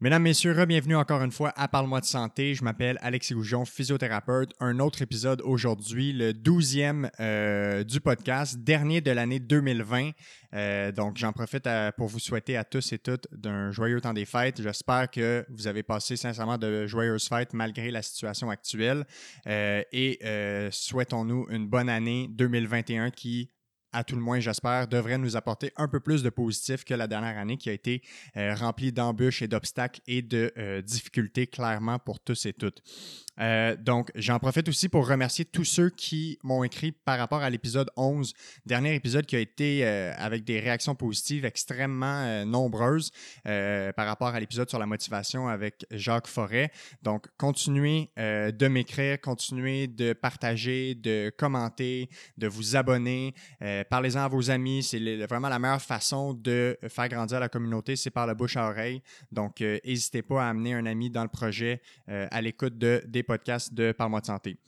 Mesdames, Messieurs, bienvenue encore une fois à Parle-moi de santé. Je m'appelle Alexis Goujon, physiothérapeute. Un autre épisode aujourd'hui, le douzième euh, du podcast, dernier de l'année 2020. Euh, donc, j'en profite à- pour vous souhaiter à tous et toutes d'un joyeux temps des fêtes. J'espère que vous avez passé sincèrement de joyeuses fêtes malgré la situation actuelle. Euh, et euh, souhaitons-nous une bonne année 2021 qui à tout le moins, j'espère, devrait nous apporter un peu plus de positif que la dernière année qui a été euh, remplie d'embûches et d'obstacles et de euh, difficultés clairement pour tous et toutes. Euh, donc, j'en profite aussi pour remercier tous ceux qui m'ont écrit par rapport à l'épisode 11, dernier épisode qui a été avec des réactions positives extrêmement nombreuses par rapport à l'épisode sur la motivation avec Jacques Forêt. Donc, continuez de m'écrire, continuez de partager, de commenter, de vous abonner. Parlez-en à vos amis. C'est vraiment la meilleure façon de faire grandir la communauté, c'est par la bouche à oreille. Donc, euh, n'hésitez pas à amener un ami dans le projet euh, à l'écoute de, des podcasts de Par-moi de santé.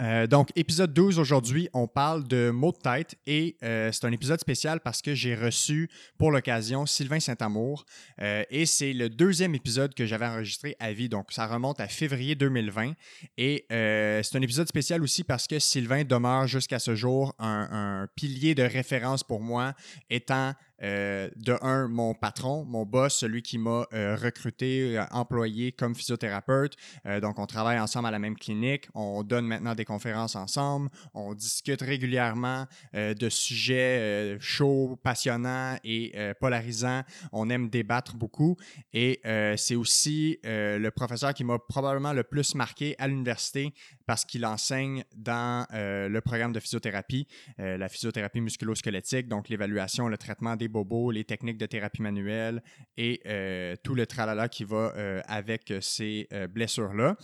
Euh, donc, épisode 12 aujourd'hui, on parle de mots de tête et euh, c'est un épisode spécial parce que j'ai reçu pour l'occasion Sylvain Saint-Amour. Euh, et c'est le deuxième épisode que j'avais enregistré à vie, donc ça remonte à février 2020 et c'est un épisode spécial aussi parce que Sylvain demeure jusqu'à ce jour un, un pilier de référence pour moi, étant euh, de un, mon patron, mon boss, celui qui m'a euh, recruté, euh, employé comme physiothérapeute. Donc, on travaille ensemble à la même clinique. On donne maintenant des conférences ensemble. On discute régulièrement de sujets chauds, passionnants et polarisants. On aime débattre beaucoup. Et c'est aussi le professeur qui m'a probablement le plus marqué à l'université parce qu'il enseigne dans euh, le programme de physiothérapie, euh, la physiothérapie musculo-squelettique, donc l'évaluation, le traitement des bobos, les techniques de thérapie manuelle et euh, tout le tralala qui va avec ces blessures-là.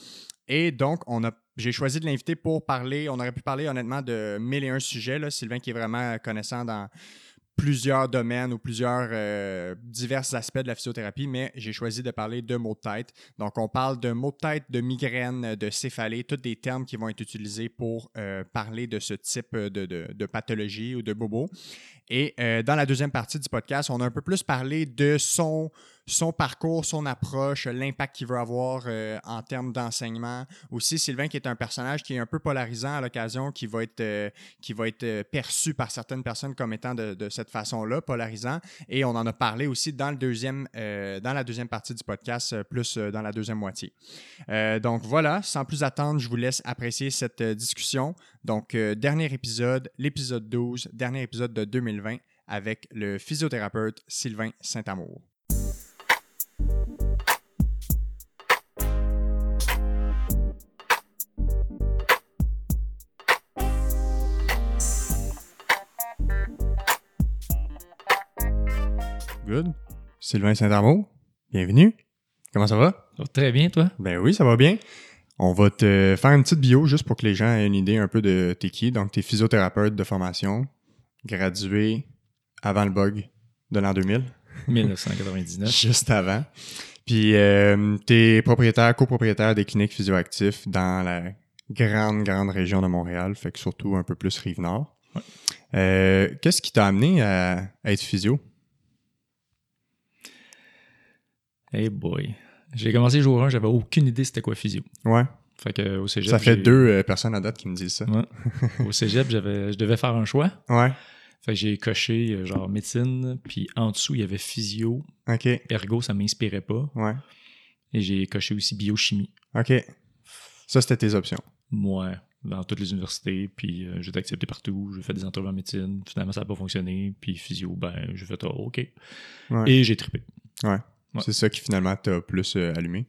Et donc, on a, j'ai choisi de l'inviter pour parler, on aurait pu parler honnêtement de mille et un sujets. Là. Sylvain qui est vraiment connaissant dans plusieurs domaines ou plusieurs euh, divers aspects de la physiothérapie, mais j'ai choisi de parler de maux de tête. Donc, on parle de maux de tête, de migraine, de céphalée, tous des termes qui vont être utilisés pour euh, parler de ce type de pathologie ou de bobo. Et euh, dans la deuxième partie du podcast, on a un peu plus parlé de son, son parcours, son approche, l'impact qu'il veut avoir euh, en termes d'enseignement. Aussi, Sylvain qui est un personnage qui est un peu polarisant à l'occasion, qui va être, euh, qui va être euh, perçu par certaines personnes comme étant de, cette façon-là, polarisant. Et on en a parlé aussi dans, le deuxième, euh, dans la deuxième partie du podcast, plus dans la deuxième moitié. Donc voilà, sans plus attendre, je vous laisse apprécier cette discussion. Donc, dernier épisode, l'épisode 12, dernier épisode de 2020 avec le physiothérapeute Sylvain Saint-Amour. Good. Sylvain Saint-Amour, bienvenue. Comment ça va? Ça va très bien, toi? Ben oui, ça va bien. On va te faire une petite bio juste pour que les gens aient une idée un peu de t'es qui. Donc, tu es physiothérapeute de formation, gradué avant le bug de l'an 2000, 1999. juste avant. Puis, euh, tu es propriétaire, copropriétaire des cliniques physioactifs dans la grande, grande région de Montréal, fait que surtout un peu plus Rive-Nord. Ouais. Euh, Qu'est-ce qui t'a amené à, à être physio? Hey boy. J'ai commencé jour 1, j'avais aucune idée c'était quoi physio. Ouais, Fait que au cégep. ça fait deux euh, personnes à date qui me disent ça. Ouais. au cégep, j'avais, je devais faire un choix. Ouais, Fait que j'ai coché euh, genre médecine, puis en dessous, il y avait physio. ok, Ergo, ça m'inspirait pas. ouais, Et j'ai coché aussi biochimie. ok. Ça, c'était tes options. Moi, dans toutes les universités, puis euh, j'ai été accepté partout. J'ai fait des entrevues en médecine. Finalement, ça n'a pas fonctionné. Puis physio, ben, j'ai fait, oh, OK. Ouais. Et j'ai trippé. Ouais. C'est ça qui finalement t'a plus euh, allumé?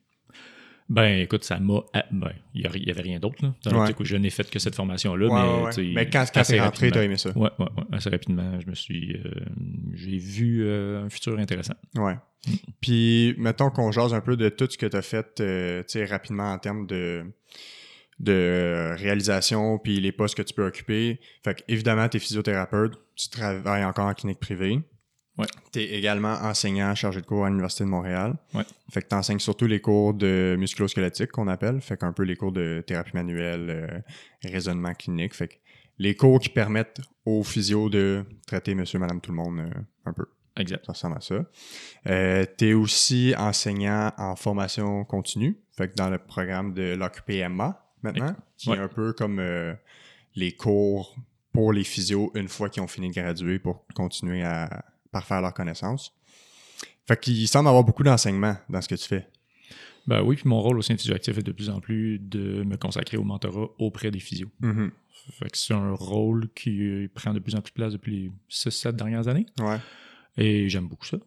Ben, écoute, ça m'a. Ben, il n'y avait rien d'autre, Ouais. où je n'ai fait que cette formation-là. Ouais, mais, ouais, quand, quand t'es rentré, t'as aimé ça? Ouais, ouais, ouais. Assez rapidement, je me suis. euh, j'ai vu euh, un futur intéressant. Ouais. Puis, mettons qu'on jase un peu de tout ce que tu as fait euh, tu sais, rapidement en termes de, de réalisation, puis les postes que tu peux occuper. Fait que, évidemment, tu es physiothérapeute, tu travailles encore en clinique privée. Ouais. Tu es également enseignant chargé de cours à l'Université de Montréal. Ouais. Fait que tu enseignes surtout les cours de musculo-squelettique qu'on appelle. Fait qu'un peu les cours de thérapie manuelle, euh, raisonnement clinique. Fait que les cours qui permettent aux physios de traiter monsieur, madame, tout le monde euh, un peu. Exact. Ça ressemble à ça. Euh, tu es aussi enseignant en formation continue, fait que dans le programme de l'OCPMA maintenant, qui Ouais. est un peu comme euh, les cours pour les physios une fois qu'ils ont fini de graduer pour continuer à parfaire leurs connaissances. Fait qu'il semble avoir beaucoup d'enseignement dans ce que tu fais. Ben oui, puis mon rôle au sein de Physioactif est de plus en plus de me consacrer au mentorat auprès des physios. Fait que c'est un rôle qui prend de plus en plus de place depuis les 6-7 dernières années. Ouais. Et j'aime beaucoup ça.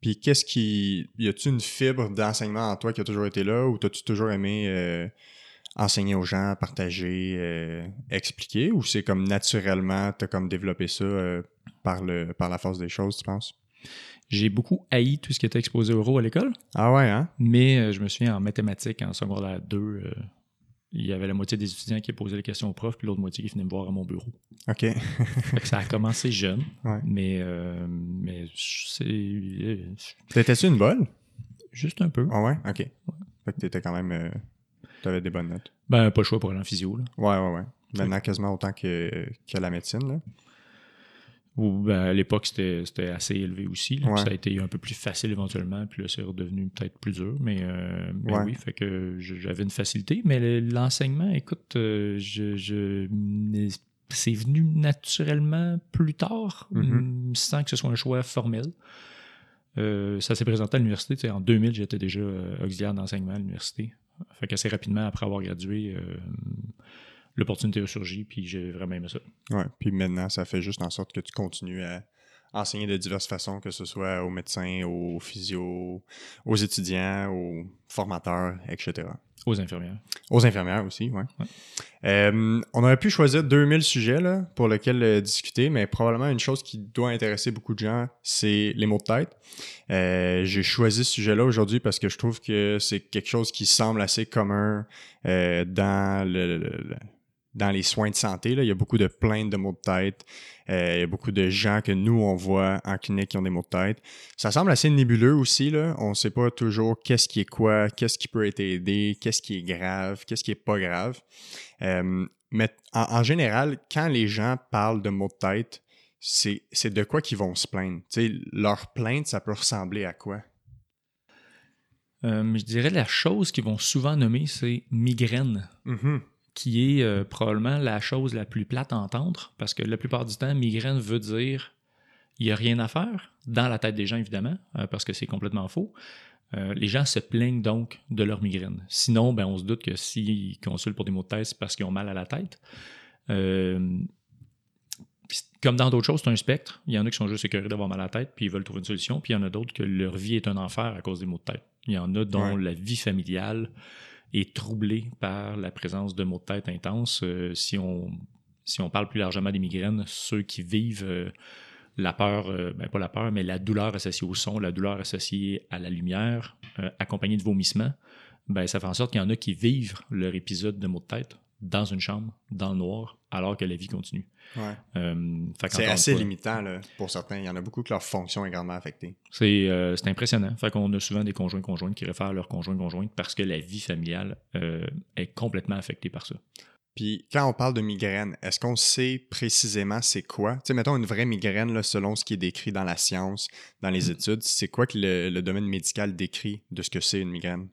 Puis qu'est-ce qui. Y a-tu une fibre d'enseignement en toi qui a toujours été là ou t'as-tu toujours aimé euh, enseigner aux gens, partager, euh, expliquer ou c'est comme naturellement t'as comme développé ça euh, par, le, par la force des choses, tu penses? J'ai beaucoup haï tout ce qui était exposé oraux à l'école, Ah ouais, hein? mais euh, je me souviens en mathématiques, en secondaire 2, euh, il y avait la moitié des étudiants qui posaient les questions au prof, puis l'autre moitié qui venait me voir à mon bureau. OK. Fait que ça a commencé jeune, Ouais. mais, mais c'est T'étais-tu une bonne? juste un peu. Ah ouais? OK. Fait que t'étais quand même. Euh, T'avais des bonnes notes. Ben, pas le choix pour aller en physio. Là. Ouais, ouais, ouais. Maintenant, quasiment autant que, que la médecine, là. Ou ben, à l'époque, c'était assez élevé aussi. là, puis Ouais. Ça a été un peu plus facile éventuellement, puis là, c'est redevenu peut-être plus dur. Mais, euh, mais Ouais. oui, fait que j'avais une facilité. Mais le- l'enseignement, écoute, euh, je, je- c'est venu naturellement plus tard, Mhm. mm, sans que ce soit un choix formel. Euh, ça s'est présenté à l'université. tu En 2000, j'étais déjà auxiliaire d'enseignement à l'université. Fait qu'assez rapidement, après avoir gradué, euh, l'opportunité a surgi, puis j'ai vraiment aimé ça. Ouais. Puis maintenant, ça fait juste en sorte que tu continues à enseigner de diverses façons, que ce soit aux médecins, aux physios, aux étudiants, aux formateurs, etc. Aux infirmières. Aux infirmières aussi, ouais. Ouais. Euh, on aurait pu choisir 2000 sujets là, pour lesquels euh, discuter, mais probablement une chose qui doit intéresser beaucoup de gens, c'est les mots de tête. Euh, J'ai choisi ce sujet-là aujourd'hui parce que je trouve que c'est quelque chose qui semble assez commun dans le, le- le- dans les soins de santé. Là. Il y a beaucoup de plaintes de maux de tête. Euh, il y a beaucoup de gens que nous, on voit en clinique qui ont des maux de tête. Ça semble assez nébuleux aussi. Là. On ne sait pas toujours qu'est-ce qui est quoi, qu'est-ce qui peut être aidé, qu'est-ce qui est grave, qu'est-ce qui est pas grave. Euh, mais en, en général, quand les gens parlent de maux de tête, c'est c'est de quoi qu'ils vont se plaindre? Leur plainte, ça peut ressembler à quoi? Euh, je dirais la chose qu'ils vont souvent nommer, c'est migraine, Mhm. Qui est euh, probablement la chose la plus plate à entendre, parce que la plupart du temps, migraine veut dire il n'y a rien à faire, dans la tête des gens évidemment, euh, parce que c'est complètement faux. Euh, les gens se plaignent donc de leur migraine. Sinon, ben, on se doute que s'ils consultent pour des maux de tête, c'est parce qu'ils ont mal à la tête. Comme dans d'autres choses, c'est un spectre. Il y en a qui sont juste écœurés d'avoir mal à la tête, puis ils veulent trouver une solution. Puis il y en a d'autres que leur vie est un enfer à cause des maux de tête. Il y en a dont Ouais. la vie familiale est troublée par la présence de maux de tête intenses. Euh, si, on, parle plus largement des migraines, ceux qui vivent euh, la peur, euh, ben pas la peur, mais la douleur associée au son, la douleur associée à la lumière, accompagnée de vomissements, ben, ça fait en sorte qu'il y en a qui vivent leur épisode de maux de tête dans une chambre, dans le noir, alors que la vie continue. Ouais. Euh, C'est assez limitant là, pour certains. Il y en a beaucoup que leur fonction est grandement affectée. C'est euh, c'est impressionnant. Fait qu'on a souvent des conjoints conjointes qui réfèrent à leurs conjoints conjointes parce que la vie familiale euh, est complètement affectée par ça. Puis quand on parle de migraine, est-ce qu'on sait précisément c'est quoi? Tu sais, mettons une vraie migraine, là, selon ce qui est décrit dans la science, dans les études, c'est quoi que le, le domaine médical décrit de ce que c'est une migraine?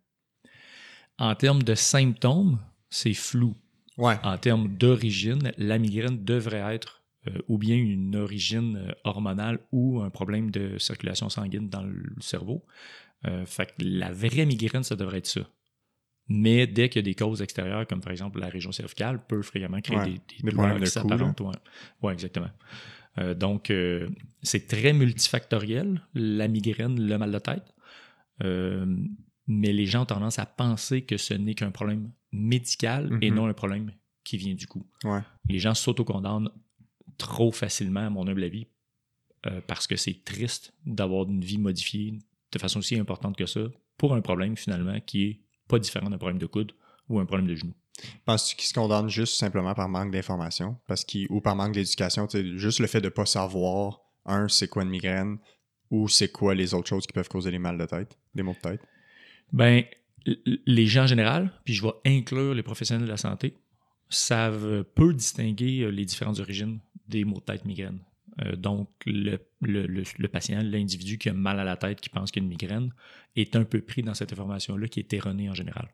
En termes de symptômes, c'est flou. Ouais. En termes d'origine, la migraine devrait être euh, ou bien une origine euh, hormonale ou un problème de circulation sanguine dans le cerveau. Euh, fait que la vraie migraine, ça devrait être ça. Mais dès qu'il y a des causes extérieures, comme par exemple la région cervicale, peut fréquemment créer Ouais, des, des des douleurs qui s'apparentent. Ouais. Ouais, exactement. Euh, donc, euh, c'est très multifactoriel, la migraine, le mal de tête. Euh, mais les gens ont tendance à penser que ce n'est qu'un problème médical et Mhm. non un problème qui vient du cou. Ouais. Les gens s'autocondamnent trop facilement, à mon humble avis, euh, parce que c'est triste d'avoir une vie modifiée de façon aussi importante que ça pour un problème finalement qui est pas différent d'un problème de coude ou un problème de genou. Penses-tu qu'ils se condamnent juste simplement par manque d'information? Parce ou par manque d'éducation? Juste le fait de ne pas savoir, un, c'est quoi une migraine, ou c'est quoi les autres choses qui peuvent causer les mal de tête, des maux de tête? Ben, les gens en général, puis je vais inclure les professionnels de la santé, savent peu distinguer euh, les différentes origines des maux de tête migraine. Euh, donc, le, le, le, patient, l'individu qui a mal à la tête, qui pense qu'il y a une migraine, est un peu pris dans cette information-là qui est erronée en général.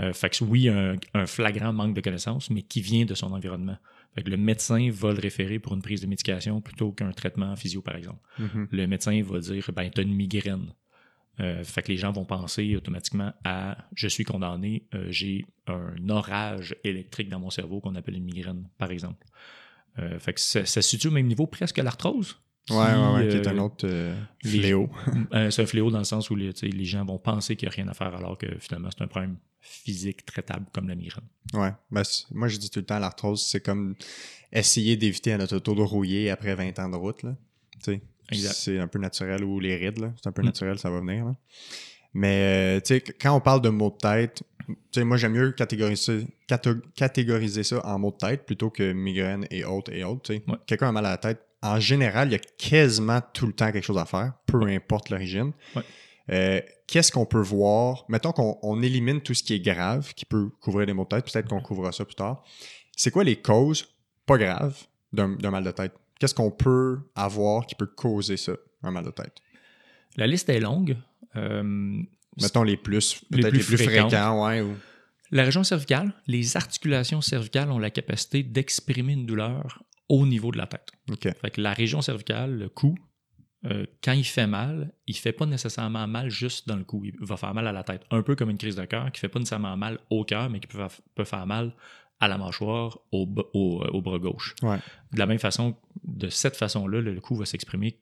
Euh, fait que oui, un, un, flagrant manque de connaissances, mais qui vient de son environnement. Fait que le médecin va le référer pour une prise de médication plutôt qu'un traitement physio, par exemple. Mhm. Le médecin va dire ben, tu as une migraine. Euh, fait que les gens vont penser automatiquement à je suis condamné, euh, j'ai un orage électrique dans mon cerveau qu'on appelle une migraine, par exemple. Euh, fait que ça, se situe au même niveau presque à l'arthrose. Ouais, ouais, ouais, qui est un autre fléau. C'est un fléau dans le sens où les, gens vont penser qu'il n'y a rien à faire alors que finalement c'est un problème physique traitable comme la migraine. Ouais. Ben, moi, je dis tout le temps, l'arthrose, c'est comme essayer d'éviter à notre auto de rouiller après 20 ans de route. Là. C'est un peu naturel, ou les rides, là. c'est un peu Mm. naturel, ça va venir. là. Mais euh, tu sais, quand on parle de maux de tête, tu sais, moi, j'aime mieux catégoriser, ça en maux de tête plutôt que migraine et autres et autres. tu sais. Ouais. Quelqu'un a mal à la tête, en général, il y a quasiment tout le temps quelque chose à faire, peu importe l'origine. Ouais. Euh, Qu'est-ce qu'on peut voir? Mettons qu'on on élimine tout ce qui est grave, qui peut couvrir les maux de tête, peut-être qu'on couvrira ça plus tard. C'est quoi les causes pas graves d'un mal de tête? Qu'est-ce qu'on peut avoir qui peut causer ça, un mal de tête? La liste est longue. Euh, Mettons les plus, peut-être les plus fréquents, ouais. Ou... La région cervicale, les articulations cervicales ont la capacité d'exprimer une douleur au niveau de la tête. Fait que la région cervicale, le cou, euh, quand il fait mal, il fait pas nécessairement mal juste dans le cou. Il va faire mal à la tête. Un peu comme une crise de cœur qui fait pas nécessairement mal au cœur, mais qui peut, peut faire mal à la mâchoire, au, b- au, au bras gauche. Ouais. De la même façon, de cette façon-là, le, le cou va s'exprimer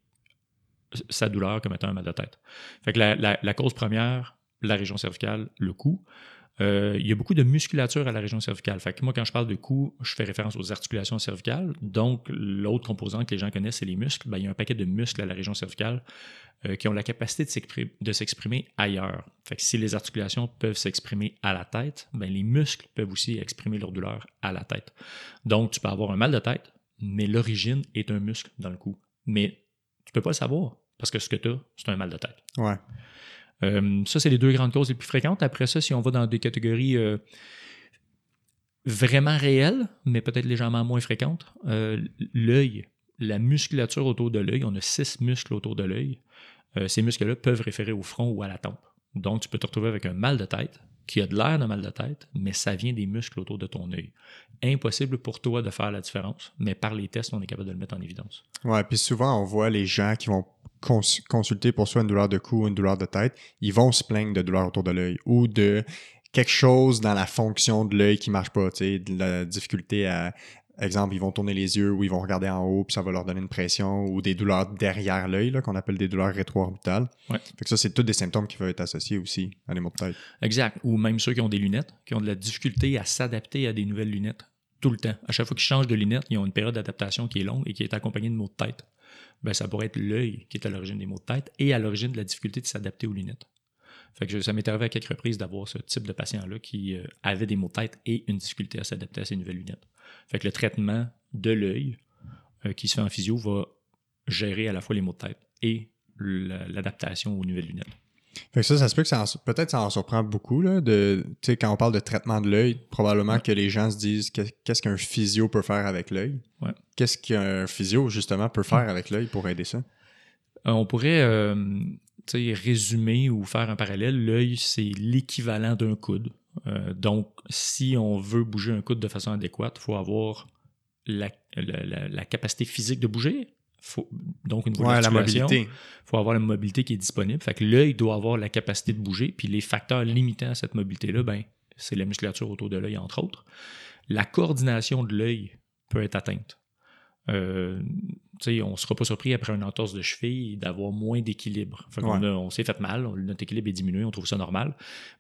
sa douleur comme étant un mal de tête. Fait que la, la- la cause première, la région cervicale, le cou. Euh, il y a beaucoup de musculature à la région cervicale. Fait que moi, quand je parle de cou, je fais référence aux articulations cervicales. Donc, l'autre composant que les gens connaissent, c'est les muscles. Ben, il y a un paquet de muscles à la région cervicale euh, qui ont la capacité de s'expri- de s'exprimer ailleurs. Fait que si les articulations peuvent s'exprimer à la tête, ben, les muscles peuvent aussi exprimer leur douleur à la tête. Donc, tu peux avoir un mal de tête, mais l'origine est un muscle dans le cou. Mais tu peux pas le savoir parce que ce que tu as, c'est un mal de tête. Ouais. Euh, ça, c'est les deux grandes causes les plus fréquentes. Après ça, si on va dans des catégories euh, vraiment réelles, mais peut-être légèrement moins fréquentes, euh, l'œil, la musculature autour de l'œil, on a six muscles autour de l'œil. Ces muscles-là peuvent référer au front ou à la tempe. Donc, tu peux te retrouver avec un mal de tête qui a de l'air d'un mal de tête, mais ça vient des muscles autour de ton œil. Impossible pour toi de faire la différence, mais par les tests, on est capable de le mettre en évidence. Ouais, puis souvent, on voit les gens qui vont cons- consulter pour soit une douleur de cou ou une douleur de tête, ils vont se plaindre de douleur autour de l'œil ou de quelque chose dans la fonction de l'œil qui marche pas, tu sais, de la difficulté à exemple, ils vont tourner les yeux ou ils vont regarder en haut puis ça va leur donner une pression ou des douleurs derrière l'œil qu'on appelle des douleurs rétro-orbitales. Ouais. Fait que ça c'est tous des symptômes qui peuvent être associés aussi à des maux de tête. Exact. Ou même ceux qui ont des lunettes, qui ont de la difficulté à s'adapter à des nouvelles lunettes tout le temps. À chaque fois qu'ils changent de lunettes, ils ont une période d'adaptation qui est longue et qui est accompagnée de maux de tête. Ben, ça pourrait être l'œil qui est à l'origine des maux de tête et à l'origine de la difficulté de s'adapter aux lunettes. Fait que ça m'est arrivé à quelques reprises d'avoir ce type de patient-là qui euh, avait des maux de tête et une difficulté à s'adapter à ces nouvelles lunettes. Fait que le traitement de l'œil euh, qui se fait en physio va gérer à la fois les maux de tête et la- l'adaptation aux nouvelles lunettes. Fait que ça, ça se peut que ça en- peut-être ça en surprend beaucoup là, de, quand on parle de traitement de l'œil, probablement Ouais. que les gens se disent que- qu'est-ce qu'un physio peut faire avec l'œil? Ouais. Qu'est-ce qu'un physio justement peut faire avec l'œil pour aider ça? Euh, On pourrait résumer ou faire un parallèle. L'œil, c'est l'équivalent d'un coude. Euh, donc, si on veut bouger un coude de façon adéquate, il faut avoir la, la- la- la capacité physique de bouger. Faut, donc, de Ouais, la mobilité. il faut avoir la mobilité qui est disponible. Fait que l'œil doit avoir la capacité de bouger. Puis les facteurs limitants à cette mobilité-là, ben, c'est la musculature autour de l'œil, entre autres. La coordination de l'œil peut être atteinte. Euh, on ne sera pas surpris après une entorse de cheville d'avoir moins d'équilibre. Ouais. on s'est fait mal, on- notre équilibre est diminué, on trouve ça normal.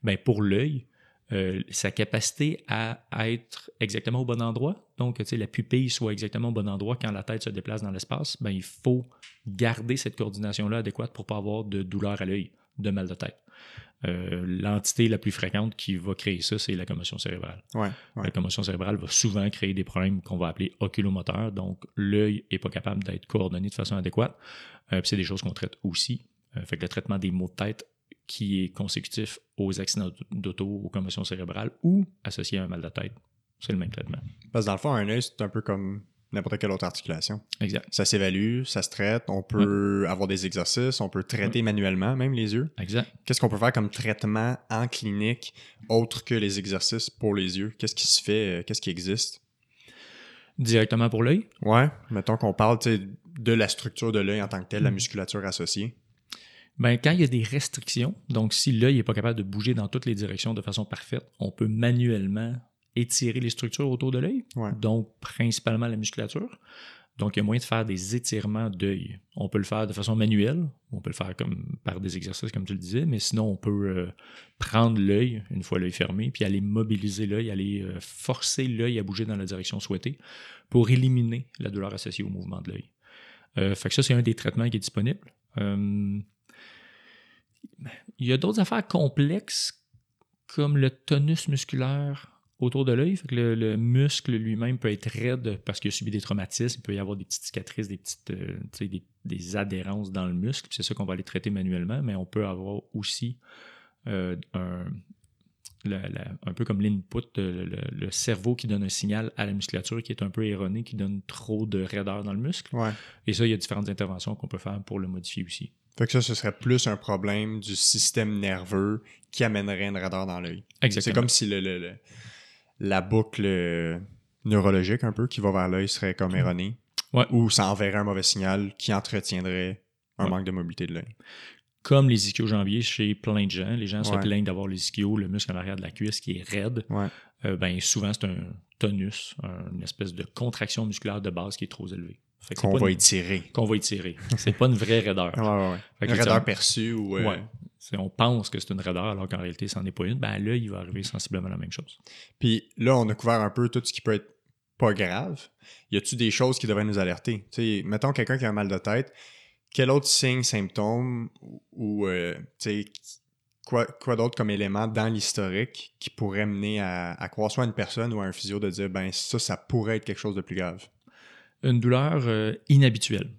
Ben, pour l'œil, euh, sa capacité à être exactement au bon endroit, donc la pupille soit exactement au bon endroit quand la tête se déplace dans l'espace, ben, il faut garder cette coordination-là adéquate pour pas avoir de douleur à l'œil, de mal de tête. Euh, L'entité la plus fréquente qui va créer ça, c'est la commotion cérébrale. Ouais, ouais. La commotion cérébrale va souvent créer des problèmes qu'on va appeler oculomoteurs, donc l'œil n'est pas capable d'être coordonné de façon adéquate. Euh, puis c'est des choses qu'on traite aussi. Euh, fait que le traitement des maux de tête qui est consécutif aux accidents d'auto, aux commotions cérébrales ou associé à un mal de tête, c'est le même traitement. Parce que dans le fond, un œil, c'est un peu comme n'importe quelle autre articulation. Exact. Ça s'évalue, ça se traite, on peut avoir des exercices, on peut traiter manuellement même les yeux. Exact. Qu'est-ce qu'on peut faire comme traitement en clinique autre que les exercices pour les yeux? Qu'est-ce qui se fait? euh, Qu'est-ce qui existe? Directement pour l'œil? Ouais, mettons qu'on parle de la structure de l'œil en tant que telle, la Mm. musculature associée. Ben, quand il y a des restrictions, donc si l'œil n'est pas capable de bouger dans toutes les directions de façon parfaite, on peut manuellement étirer les structures autour de l'œil, Ouais. donc principalement la musculature. Donc, il y a moyen de faire des étirements d'œil. On peut le faire de façon manuelle, on peut le faire comme par des exercices, comme tu le disais, mais sinon, on peut euh, prendre l'œil, une fois l'œil fermé, puis aller mobiliser l'œil, aller euh, forcer l'œil à bouger dans la direction souhaitée pour éliminer la douleur associée au mouvement de l'œil. Euh, fait que ça, c'est un des traitements qui est disponible. Euh, il y a d'autres affaires complexes comme le tonus musculaire autour de l'œil. Fait que le, le muscle lui-même peut être raide parce qu'il a subi des traumatismes. Il peut y avoir des petites cicatrices, des petites euh, des, des adhérences dans le muscle. C'est ça qu'on va aller traiter manuellement, mais on peut avoir aussi euh, un, la- la- un peu comme l'input, euh, le, le cerveau qui donne un signal à la musculature qui est un peu erroné, qui donne trop de raideur dans le muscle. Ouais. Et ça, il y a différentes interventions qu'on peut faire pour le modifier aussi. Fait que ça, ce serait plus un problème du système nerveux qui amènerait une raideur dans l'œil. C'est Exactement. comme si le- la boucle euh, neurologique un peu qui va vers l'œil serait comme erronée. Ouais. Ou ça enverrait un mauvais signal qui entretiendrait un Ouais. manque de mobilité de l'œil. Comme les ischio-jambiers chez plein de gens. Les gens se Ouais. plaignent d'avoir les ischios, le muscle en arrière de la cuisse qui est raide. Euh, ben, souvent, c'est un tonus, un- une espèce de contraction musculaire de base qui est trop élevée. Qu'on va étirer. qu'on va étirer. C'est pas une vraie raideur. Une raideur perçue ou. euh, On pense que c'est une raideur alors qu'en réalité, c'en est pas une. Ben là, il va arriver sensiblement la même chose. Puis là, on a couvert un peu tout ce qui peut être pas grave. Y a-tu des choses qui devraient nous alerter? Mettons quelqu'un qui a un mal de tête, quel autre signe, symptôme ou, euh, quoi, quoi d'autre comme élément dans l'historique qui pourrait mener à, à croire soit à une personne ou à un physio de dire, ben ça, ça pourrait être quelque chose de plus grave? Une douleur euh, inhabituelle,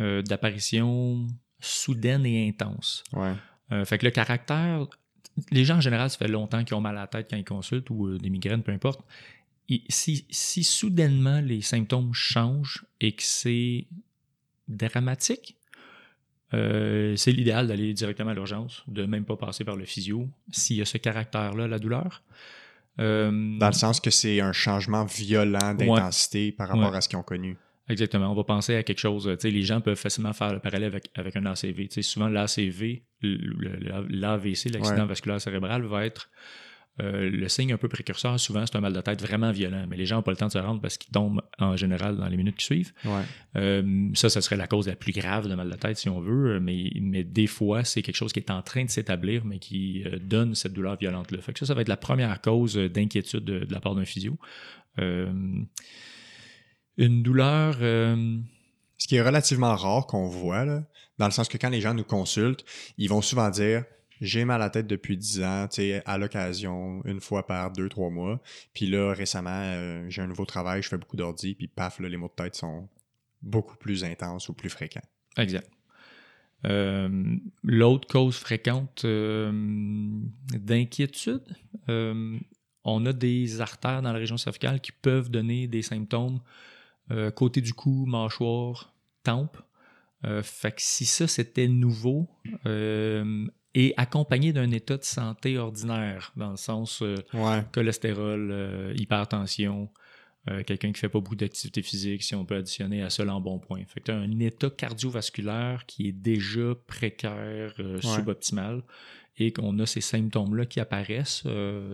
euh, d'apparition soudaine et intense. Ouais. Euh, fait que le caractère, les gens en général, ça fait longtemps qu'ils ont mal à la tête quand ils consultent ou euh, des migraines, peu importe. Et si, si soudainement les symptômes changent et que c'est dramatique, euh, c'est l'idéal d'aller directement à l'urgence, de même pas passer par le physio, s'il y a ce caractère-là, la douleur. Dans le sens que c'est un changement violent d'intensité par rapport Ouais. à ce qu'ils ont connu. Exactement. On va penser à quelque chose. euh, Tu sais, les gens peuvent facilement faire le parallèle avec, avec un ACV. Souvent, l'ACV, l'AVC, l'accident Ouais. vasculaire cérébral, va être euh, le signe un peu précurseur. Souvent, c'est un mal de tête vraiment violent. Mais les gens n'ont pas le temps de se rendre parce qu'ils tombent en général dans les minutes qui suivent. Ouais. Euh, ça, ça serait la cause la plus grave de mal de tête, si on veut. Mais, mais des fois, c'est quelque chose qui est en train de s'établir, mais qui euh, donne cette douleur violente-là. Fait que ça, ça va être la première cause d'inquiétude de, de la part d'un physio. Une douleur. euh, Ce qui est relativement rare qu'on voit, là, dans le sens que quand les gens nous consultent, ils vont souvent dire j'ai mal à la tête depuis 10 ans, tu sais, à l'occasion, une fois par deux, trois mois. Puis là, récemment, euh, j'ai un nouveau travail, je fais beaucoup d'ordi, puis paf, là, les maux de tête sont beaucoup plus intenses ou plus fréquents. Exact. Euh, L'autre cause fréquente euh, d'inquiétude, on a des artères dans la région cervicale qui peuvent donner des symptômes euh, côté du cou, mâchoire, tempe. Euh, fait que si ça c'était nouveau euh, et accompagné d'un état de santé ordinaire, dans le sens Ouais. cholestérol, hypertension, quelqu'un qui fait pas beaucoup d'activité physique, si on peut additionner à ça l'embonpoint. Fait que tu as un état cardiovasculaire qui est déjà précaire, suboptimal, et qu'on a ces symptômes-là qui apparaissent,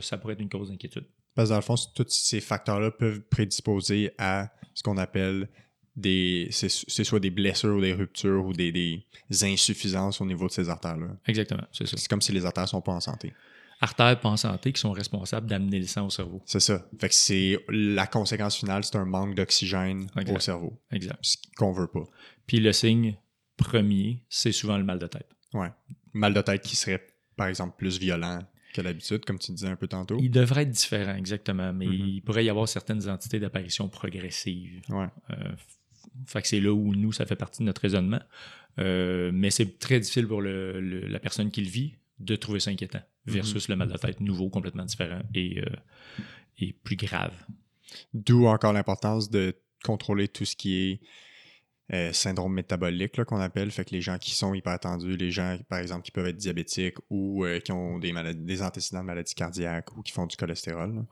ça pourrait être une cause d'inquiétude. Parce que dans le fond, tous ces facteurs-là peuvent prédisposer à ce qu'on appelle des. C'est soit des blessures ou des ruptures ou des, des insuffisances au niveau de ces artères-là. Exactement, c'est ça. C'est comme si les artères sont pas en santé. Artères pas en santé qui sont responsables d'amener le sang au cerveau. C'est ça. Fait que c'est la conséquence finale, c'est un manque d'oxygène au cerveau, Exact. ce qu'on veut pas. Puis le signe premier, c'est souvent le mal de tête. Ouais. Mal de tête qui serait, par exemple, plus violent que d'habitude, comme tu disais un peu tantôt. Il devrait être différent, exactement, mais Mhm. il pourrait y avoir certaines entités d'apparition progressive. Ouais. Euh, fait que c'est là où nous, ça fait partie de notre raisonnement. Euh, mais c'est très difficile pour le- le- la personne qui le vit de trouver ça inquiétant versus le mal de tête nouveau, complètement différent et, euh, et plus grave. D'où encore l'importance de contrôler tout ce qui est euh, syndrome métabolique qu'on appelle. Fait que les gens qui sont hypertendus, les gens, par exemple, qui peuvent être diabétiques ou euh, qui ont des, maladies, des antécédents de maladies cardiaques ou qui font du cholestérol.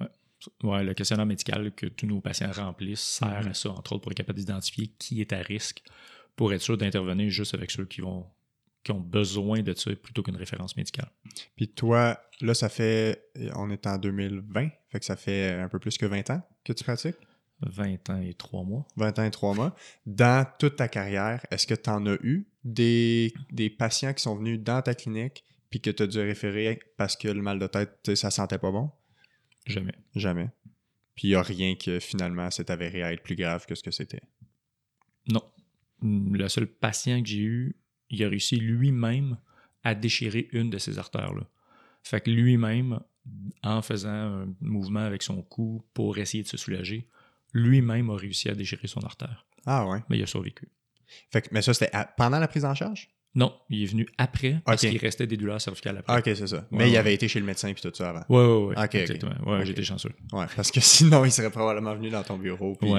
Ouais, le questionnaire médical que tous nos patients remplissent sert Mhm. à ça, entre autres, pour être capable d'identifier qui est à risque, pour être sûr d'intervenir juste avec ceux qui vont qui ont besoin de ça plutôt qu'une référence médicale. Puis toi, là, ça fait. On est en 2020, fait que ça fait un peu plus que 20 ans que tu pratiques? 20 ans et 3 mois. 20 ans et 3 mois. Dans toute ta carrière, est-ce que tu en as eu des, des patients qui sont venus dans ta clinique puis que tu as dû référer parce que le mal de tête, ça sentait pas bon? Jamais. Jamais. Puis il n'y a rien que finalement s'est avéré à être plus grave que ce que c'était? Non. Le seul patient que j'ai eu, il a réussi lui-même à déchirer une de ses artères-là. Fait que lui-même, en faisant un mouvement avec son cou pour essayer de se soulager, lui-même a réussi à déchirer son artère. Ah ouais. Mais il a survécu. Fait que, mais ça, c'était à- pendant la prise en charge? Non, il est venu après parce qu'il restait des douleurs cervicales après. Ok, c'est ça. Ouais, mais il avait été chez le médecin puis tout ça avant. Ouais, ouais, ouais. Ok, exactement. Ouais, j'étais chanceux. Ouais, parce que sinon, il serait probablement venu dans ton bureau puis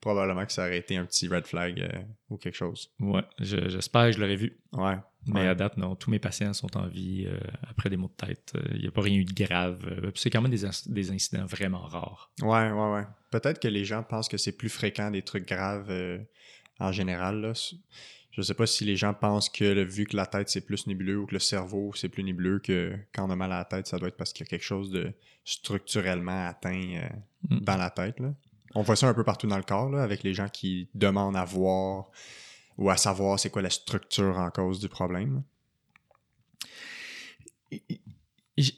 probablement que ça aurait été un petit red flag euh, ou quelque chose. ouais. Je- J'espère que je l'aurais vu. Ouais. Mais à date, non. Tous mes patients sont en vie euh, après des maux de tête. Euh, Il n'y a pas rien eu de grave. C'est quand même des, des incidents vraiment rares. Ouais, ouais, ouais. Peut-être que les gens pensent que c'est plus fréquent des trucs graves euh, en général. Là. Je sais pas si les gens pensent que le- vu que la tête c'est plus nébuleux ou que le cerveau c'est plus nébuleux que quand on a mal à la tête, ça doit être parce qu'il y a quelque chose de structurellement atteint euh, Mm. dans la tête. Là. On voit ça un peu partout dans le corps là, avec les gens qui demandent à voir ou à savoir c'est quoi la structure en cause du problème. Je,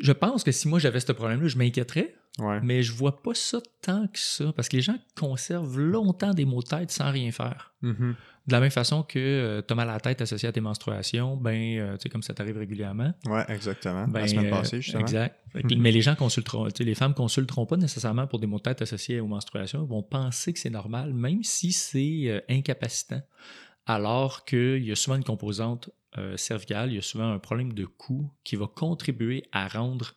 je pense que si moi j'avais ce problème-là, je m'inquiéterais, Ouais. mais je vois pas ça tant que ça. Parce que les gens conservent longtemps des maux de tête sans rien faire. Mhm. De la même façon que tu as mal à la tête associé à tes menstruations, ben, euh, tu sais, comme ça t'arrive régulièrement. Ouais, exactement. Ben, la semaine euh, passée, justement. Exact. Que- Mhm. Mais les gens consulteront, tu sais, les femmes consulteront pas nécessairement pour des maux de tête associés aux menstruations, Ils vont penser que c'est normal, même si c'est euh, incapacitant. Alors qu'il y a souvent une composante euh, cervicale, il y a souvent un problème de cou qui va contribuer à rendre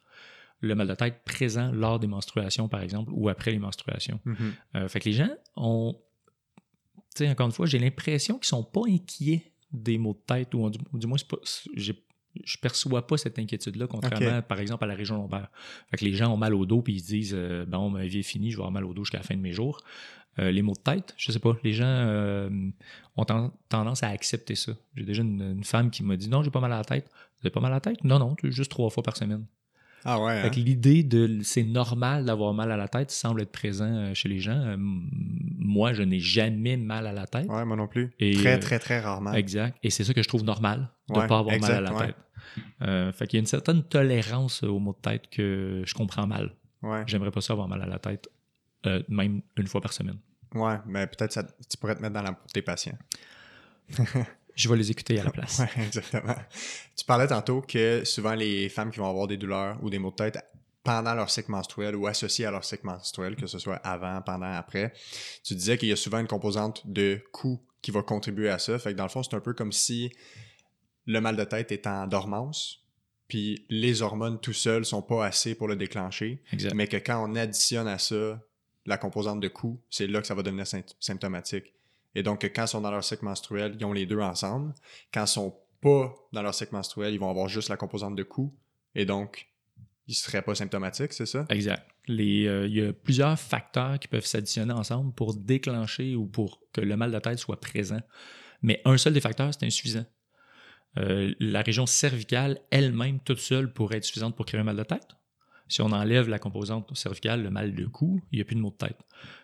le mal de tête présent lors des menstruations, par exemple, ou après les menstruations. Euh, fait que les gens ont. Tu sais, encore une fois, j'ai l'impression qu'ils sont pas inquiets des maux de tête, ou, du, ou du moins, pas, je perçois pas cette inquiétude-là, contrairement, par exemple, à la région lombaire. Fait que les gens ont mal au dos, puis ils se disent euh, Bon, ma vie est finie, je vais avoir mal au dos jusqu'à la fin de mes jours. Euh, les maux de tête, je sais pas, les gens euh, ont ten- tendance à accepter ça. J'ai déjà une, une femme qui m'a dit Non, j'ai pas mal à la tête. Vous avez pas mal à la tête? Non, non, juste trois fois par semaine. Ah ouais. Hein? l'idée de c'est normal d'avoir mal à la tête semble être présent euh, chez les gens. Moi, je n'ai jamais mal à la tête. Ouais, moi non plus. Et, très, très, très rarement. Exact. Et c'est ça que je trouve normal, de ne Ouais, pas avoir mal à la ouais. tête. Euh, fait qu'il y a une certaine tolérance aux maux de tête que je comprends mal. Ouais. J'aimerais pas ça avoir mal à la tête, euh, même une fois par semaine. Ouais, mais peut-être ça, tu pourrais te mettre dans la peau de tes patients. Je vais les écouter à la place. Ouais, exactement. Tu parlais tantôt que souvent les femmes qui vont avoir des douleurs ou des maux de tête pendant leur cycle menstruel ou associés à leur cycle menstruel, que ce soit avant, pendant, après, tu disais qu'il y a souvent une composante de coût qui va contribuer à ça. Fait que dans le fond, c'est un peu comme si le mal de tête est en dormance, puis les hormones tout seuls sont pas assez pour le déclencher. Exact. mais que quand on additionne à ça la composante de coût, c'est là que ça va devenir sympt- symptomatique. Et donc, quand ils sont dans leur cycle menstruel, ils ont les deux ensemble. Quand ils sont pas dans leur cycle menstruel, ils vont avoir juste la composante de coût. Et donc, ils seraient pas symptomatiques, c'est ça? Exact. Euh, il y a plusieurs facteurs qui peuvent s'additionner ensemble pour déclencher ou pour que le mal de tête soit présent. Mais un seul des facteurs, c'est insuffisant. Euh, la région cervicale elle-même, toute seule, pourrait être suffisante pour créer un mal de tête. Si on enlève la composante cervicale, le mal de cou, il n'y a plus de maux de tête.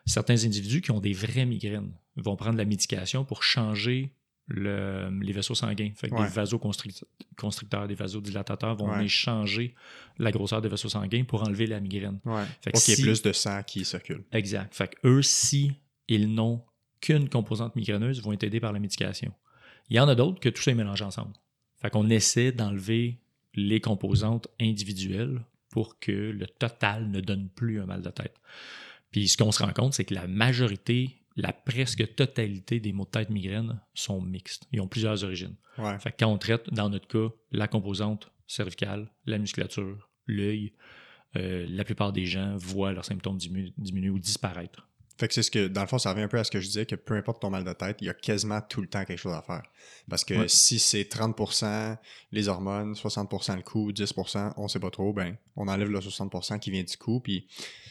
Certains individus qui ont des vraies migraines vont prendre la médication pour changer le- les vaisseaux sanguins. Fait que Ouais. des vasoconstricteurs, des vasodilatateurs vont Ouais. venir changer la grosseur des vaisseaux sanguins pour enlever la migraine. Ouais. Fait Pour qu'il y ait plus de sang qui circule. Exact. Fait que eux, si ils n'ont qu'une composante migraineuse, vont être aidés par la médication. Il y en a d'autres que tout ça est mélangé ensemble. Fait qu'on essaie d'enlever les composantes individuelles pour que le total ne donne plus un mal de tête. Puis ce qu'on se rend compte, c'est que la majorité, la presque totalité des maux de tête migraines sont mixtes. Ils ont plusieurs origines. Ouais. Fait que quand on traite, dans notre cas, la composante cervicale, la musculature, l'œil, euh, la plupart des gens voient leurs symptômes diminuer ou disparaître. Fait que c'est ce que, dans le fond, ça revient un peu à ce que je disais, que peu importe ton mal de tête, il y a quasiment tout le temps quelque chose à faire. Parce que Ouais. si c'est 30% les hormones, 60% le coup, 10%, on sait pas trop, ben, on enlève le 60% qui vient du coup, puis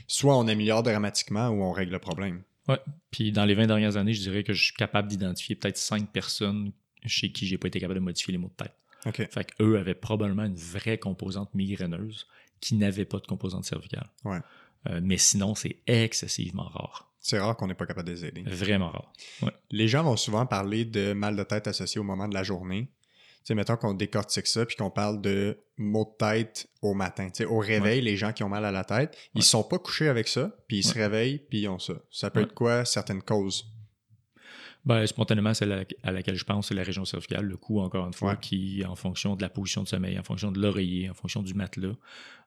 soit on améliore dramatiquement ou on règle le problème. Ouais. Puis dans les 20 dernières années, je dirais que je suis capable d'identifier peut-être 5 personnes chez qui j'ai pas été capable de modifier les maux de tête. OK. Fait qu'eux avaient probablement une vraie composante migraineuse qui n'avait pas de composante cervicale. Ouais. Euh, mais sinon, c'est excessivement rare. C'est rare qu'on n'est pas capable de les aider. Vraiment rare. Ouais. Les gens vont souvent parler de mal de tête associé au moment de la journée. Tu sais, mettons qu'on décortique ça, puis qu'on parle de maux de tête au matin. Tu sais, au réveil, les gens qui ont mal à la tête, ils Ouais. sont pas couchés avec ça, puis ils se réveillent, puis ils ont ça. Ça peut être quoi? Certaines causes? Ben, spontanément, celle à, laquelle je pense, c'est la région cervicale, le cou, encore une fois, qui, en fonction de la position de sommeil, en fonction de l'oreiller, en fonction du matelas,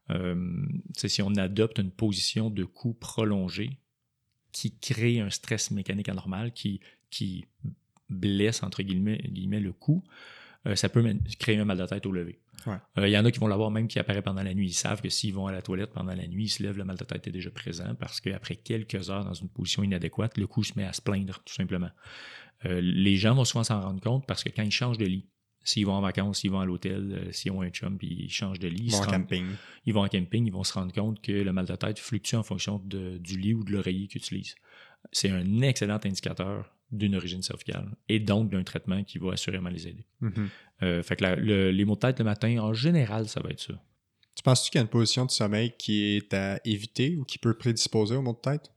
euh, si on adopte une position de cou prolongée qui crée un stress mécanique anormal, qui, qui blesse, entre guillemets, guillemets le cou, euh, ça peut créer un mal de tête au lever. Ouais. Euh, Il y en a qui vont l'avoir même qui apparaît pendant la nuit. Ils savent que s'ils vont à la toilette pendant la nuit, ils se lèvent, le mal de tête est déjà présent parce qu'après quelques heures dans une position inadéquate, le cou se met à se plaindre, tout simplement. Euh, les gens vont souvent s'en rendre compte parce que quand ils changent de lit, s'ils vont en vacances, s'ils vont à l'hôtel, euh, s'ils ont un chum puis ils changent de lit, ils, se rendent- camping. ils vont en camping, ils vont se rendre compte que le mal de tête fluctue en fonction de- du lit ou de l'oreiller qu'ils utilisent. C'est un excellent indicateur d'une origine cervicale et donc d'un traitement qui va assurément les aider. Mhm. Euh, fait que la- le- les maux de tête le matin, en général, ça va être ça. Tu penses-tu qu'il y a une position de sommeil qui est à éviter ou qui peut prédisposer aux maux de tête?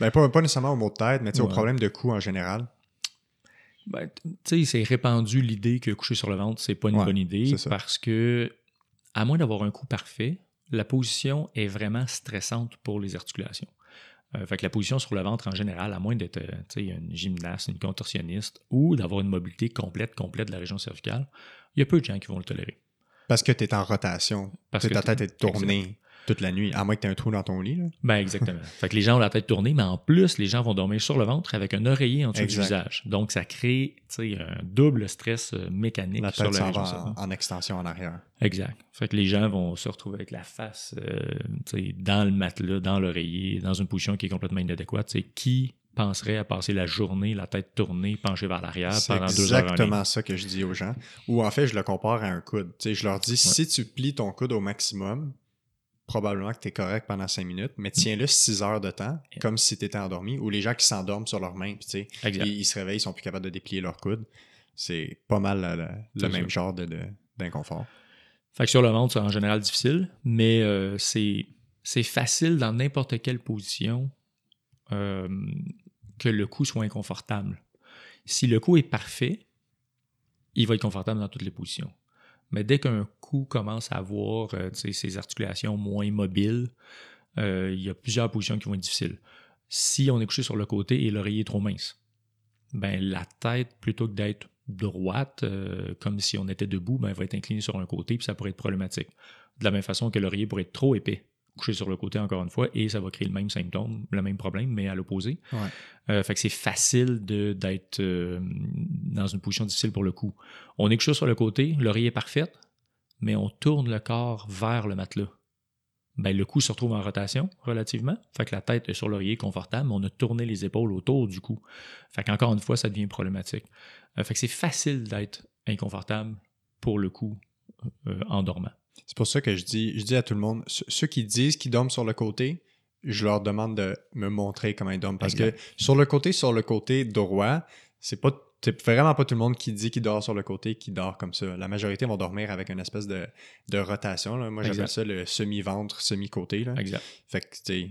Ben, pas, pas nécessairement aux maux de tête, mais tu sais, aux Ouais. problèmes de cou en général. Ben, tu sais, c'est répandu l'idée que coucher sur le ventre, c'est pas une Ouais, bonne idée parce que, à moins d'avoir un coup parfait, la position est vraiment stressante pour les articulations. Euh, fait que la position sur le ventre en général, à moins d'être euh, une gymnaste, une contorsionniste ou d'avoir une mobilité complète, complète de la région cervicale, il y a peu de gens qui vont le tolérer. Parce que tu es en rotation. Parce que ta tête est tournée toute la nuit, à moins que tu aies un trou dans ton lit. Là. Ben exactement. fait que les gens ont la tête tournée, mais en plus, les gens vont dormir sur le ventre avec un oreiller en dessous Exact. du visage. Donc, ça crée un double stress euh, mécanique La sur tête région va cervicale. en, en extension en arrière. Exact. Fait que les gens vont se retrouver avec la face euh, dans le matelas, dans l'oreiller, dans une position qui est complètement inadéquate. Tu sais, qui penserait à passer la journée, la tête tournée, penchée vers l'arrière C'est pendant deux heures ligne? exactement ça que je dis aux gens. Ou en fait, je le compare à un coude. Tu sais, je leur dis, si tu plies ton coude au maximum, probablement que tu es correct pendant 5 minutes, mais tiens-le 6 heures de temps, comme si tu étais endormi, ou les gens qui s'endorment sur leurs mains, puis ils, ils se réveillent, ils sont plus capables de déplier leur coude. C'est pas mal la- la- le même genre de- de- d'inconfort. Fait que sur le ventre, c'est en général difficile, mais euh, c'est facile dans n'importe quelle position euh, que le cou soit inconfortable. Si le cou est parfait, il va être confortable dans toutes les positions. Mais dès qu'un cou commence à avoir euh, ses articulations moins mobiles, euh, il y a plusieurs positions qui vont être difficiles. Si on est couché sur le côté et l'oreiller est trop mince, ben la tête, plutôt que d'être droite, euh, comme si on était debout, ben, elle va être inclinée sur un côté, puis ça pourrait être problématique. De la même façon que l'oreiller pourrait être trop épais, couché sur le côté encore une fois, et ça va créer le même symptôme, le même problème, mais à l'opposé. Ouais. Euh, fait que c'est facile de- d'être euh, dans une position difficile pour le cou. On est couché sur le côté, l'oreiller est parfaite, mais on tourne le corps vers le matelas. Ben, le cou se retrouve en rotation relativement. Fait que la tête est sur l'oreiller confortable, mais on a tourné les épaules autour du cou. Fait qu'encore une fois, ça devient problématique. Euh, fait que c'est facile d'être inconfortable pour le cou euh, en dormant. C'est pour ça que je dis, je dis à tout le monde, ceux qui disent qu'ils dorment sur le côté, je leur demande de me montrer comment ils dorment. Parce Exact. que sur le côté, sur le côté droit, c'est pas c'est vraiment pas tout le monde qui dit qu'il dort sur le côté qui dort comme ça. La majorité vont dormir avec une espèce de, de rotation. là. Moi, j'appelle ça le semi-ventre, semi-côté. Exact. Fait que, tu sais,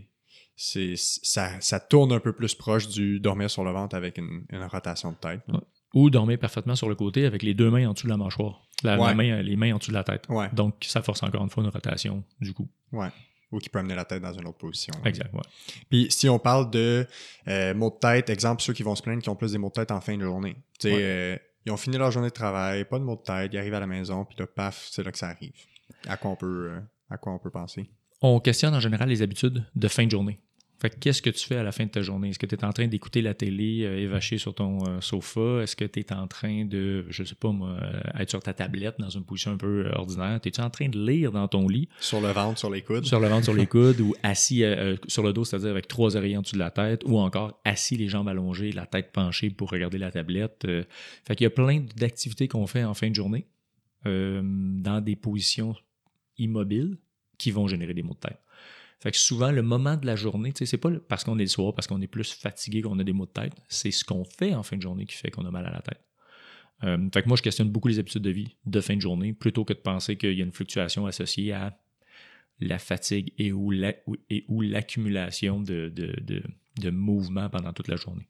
c'est, ça, ça tourne un peu plus proche du dormir sur le ventre avec une, une rotation de tête. Ouais. Ou dormir parfaitement sur le côté avec les deux mains en dessous de la mâchoire. La, la Ouais. main, les mains en dessous de la tête. Ouais. Donc, ça force encore une fois une rotation du cou. Ouais. Ou qui peut amener la tête dans une autre position. Exact, ouais. Puis si on parle de euh, maux de tête, exemple, ceux qui vont se plaindre qui ont plus des maux de tête en fin de journée. Tu sais, Ouais. euh, ils ont fini leur journée de travail, pas de maux de tête, ils arrivent à la maison, puis là, paf, c'est là que ça arrive. À quoi on peut, euh, à quoi on peut penser? On questionne en général les habitudes de fin de journée. Fait que qu'est-ce que tu fais à la fin de ta journée? Est-ce que tu es en train d'écouter la télé euh, évaché sur ton euh, sofa? Est-ce que tu es en train de, je sais pas moi, euh, être sur ta tablette dans une position un peu euh, ordinaire? Es-tu en train de lire dans ton lit? Sur le ventre, sur les coudes. Sur le ventre, sur les coudes, ou assis euh, sur le dos, c'est-à-dire avec trois oreillers en dessous de la tête, ou encore assis les jambes allongées, la tête penchée pour regarder la tablette. euh. fait qu'il y a plein d'activités qu'on fait en fin de journée euh, dans des positions immobiles qui vont générer des maux de tête. Fait que souvent, le moment de la journée, c'est pas parce qu'on est le soir, parce qu'on est plus fatigué qu'on a des maux de tête, c'est ce qu'on fait en fin de journée qui fait qu'on a mal à la tête. Euh, fait que moi, je questionne beaucoup les habitudes de vie de fin de journée plutôt que de penser qu'il y a une fluctuation associée à la fatigue et ou l'accumulation de, de mouvements pendant toute la journée.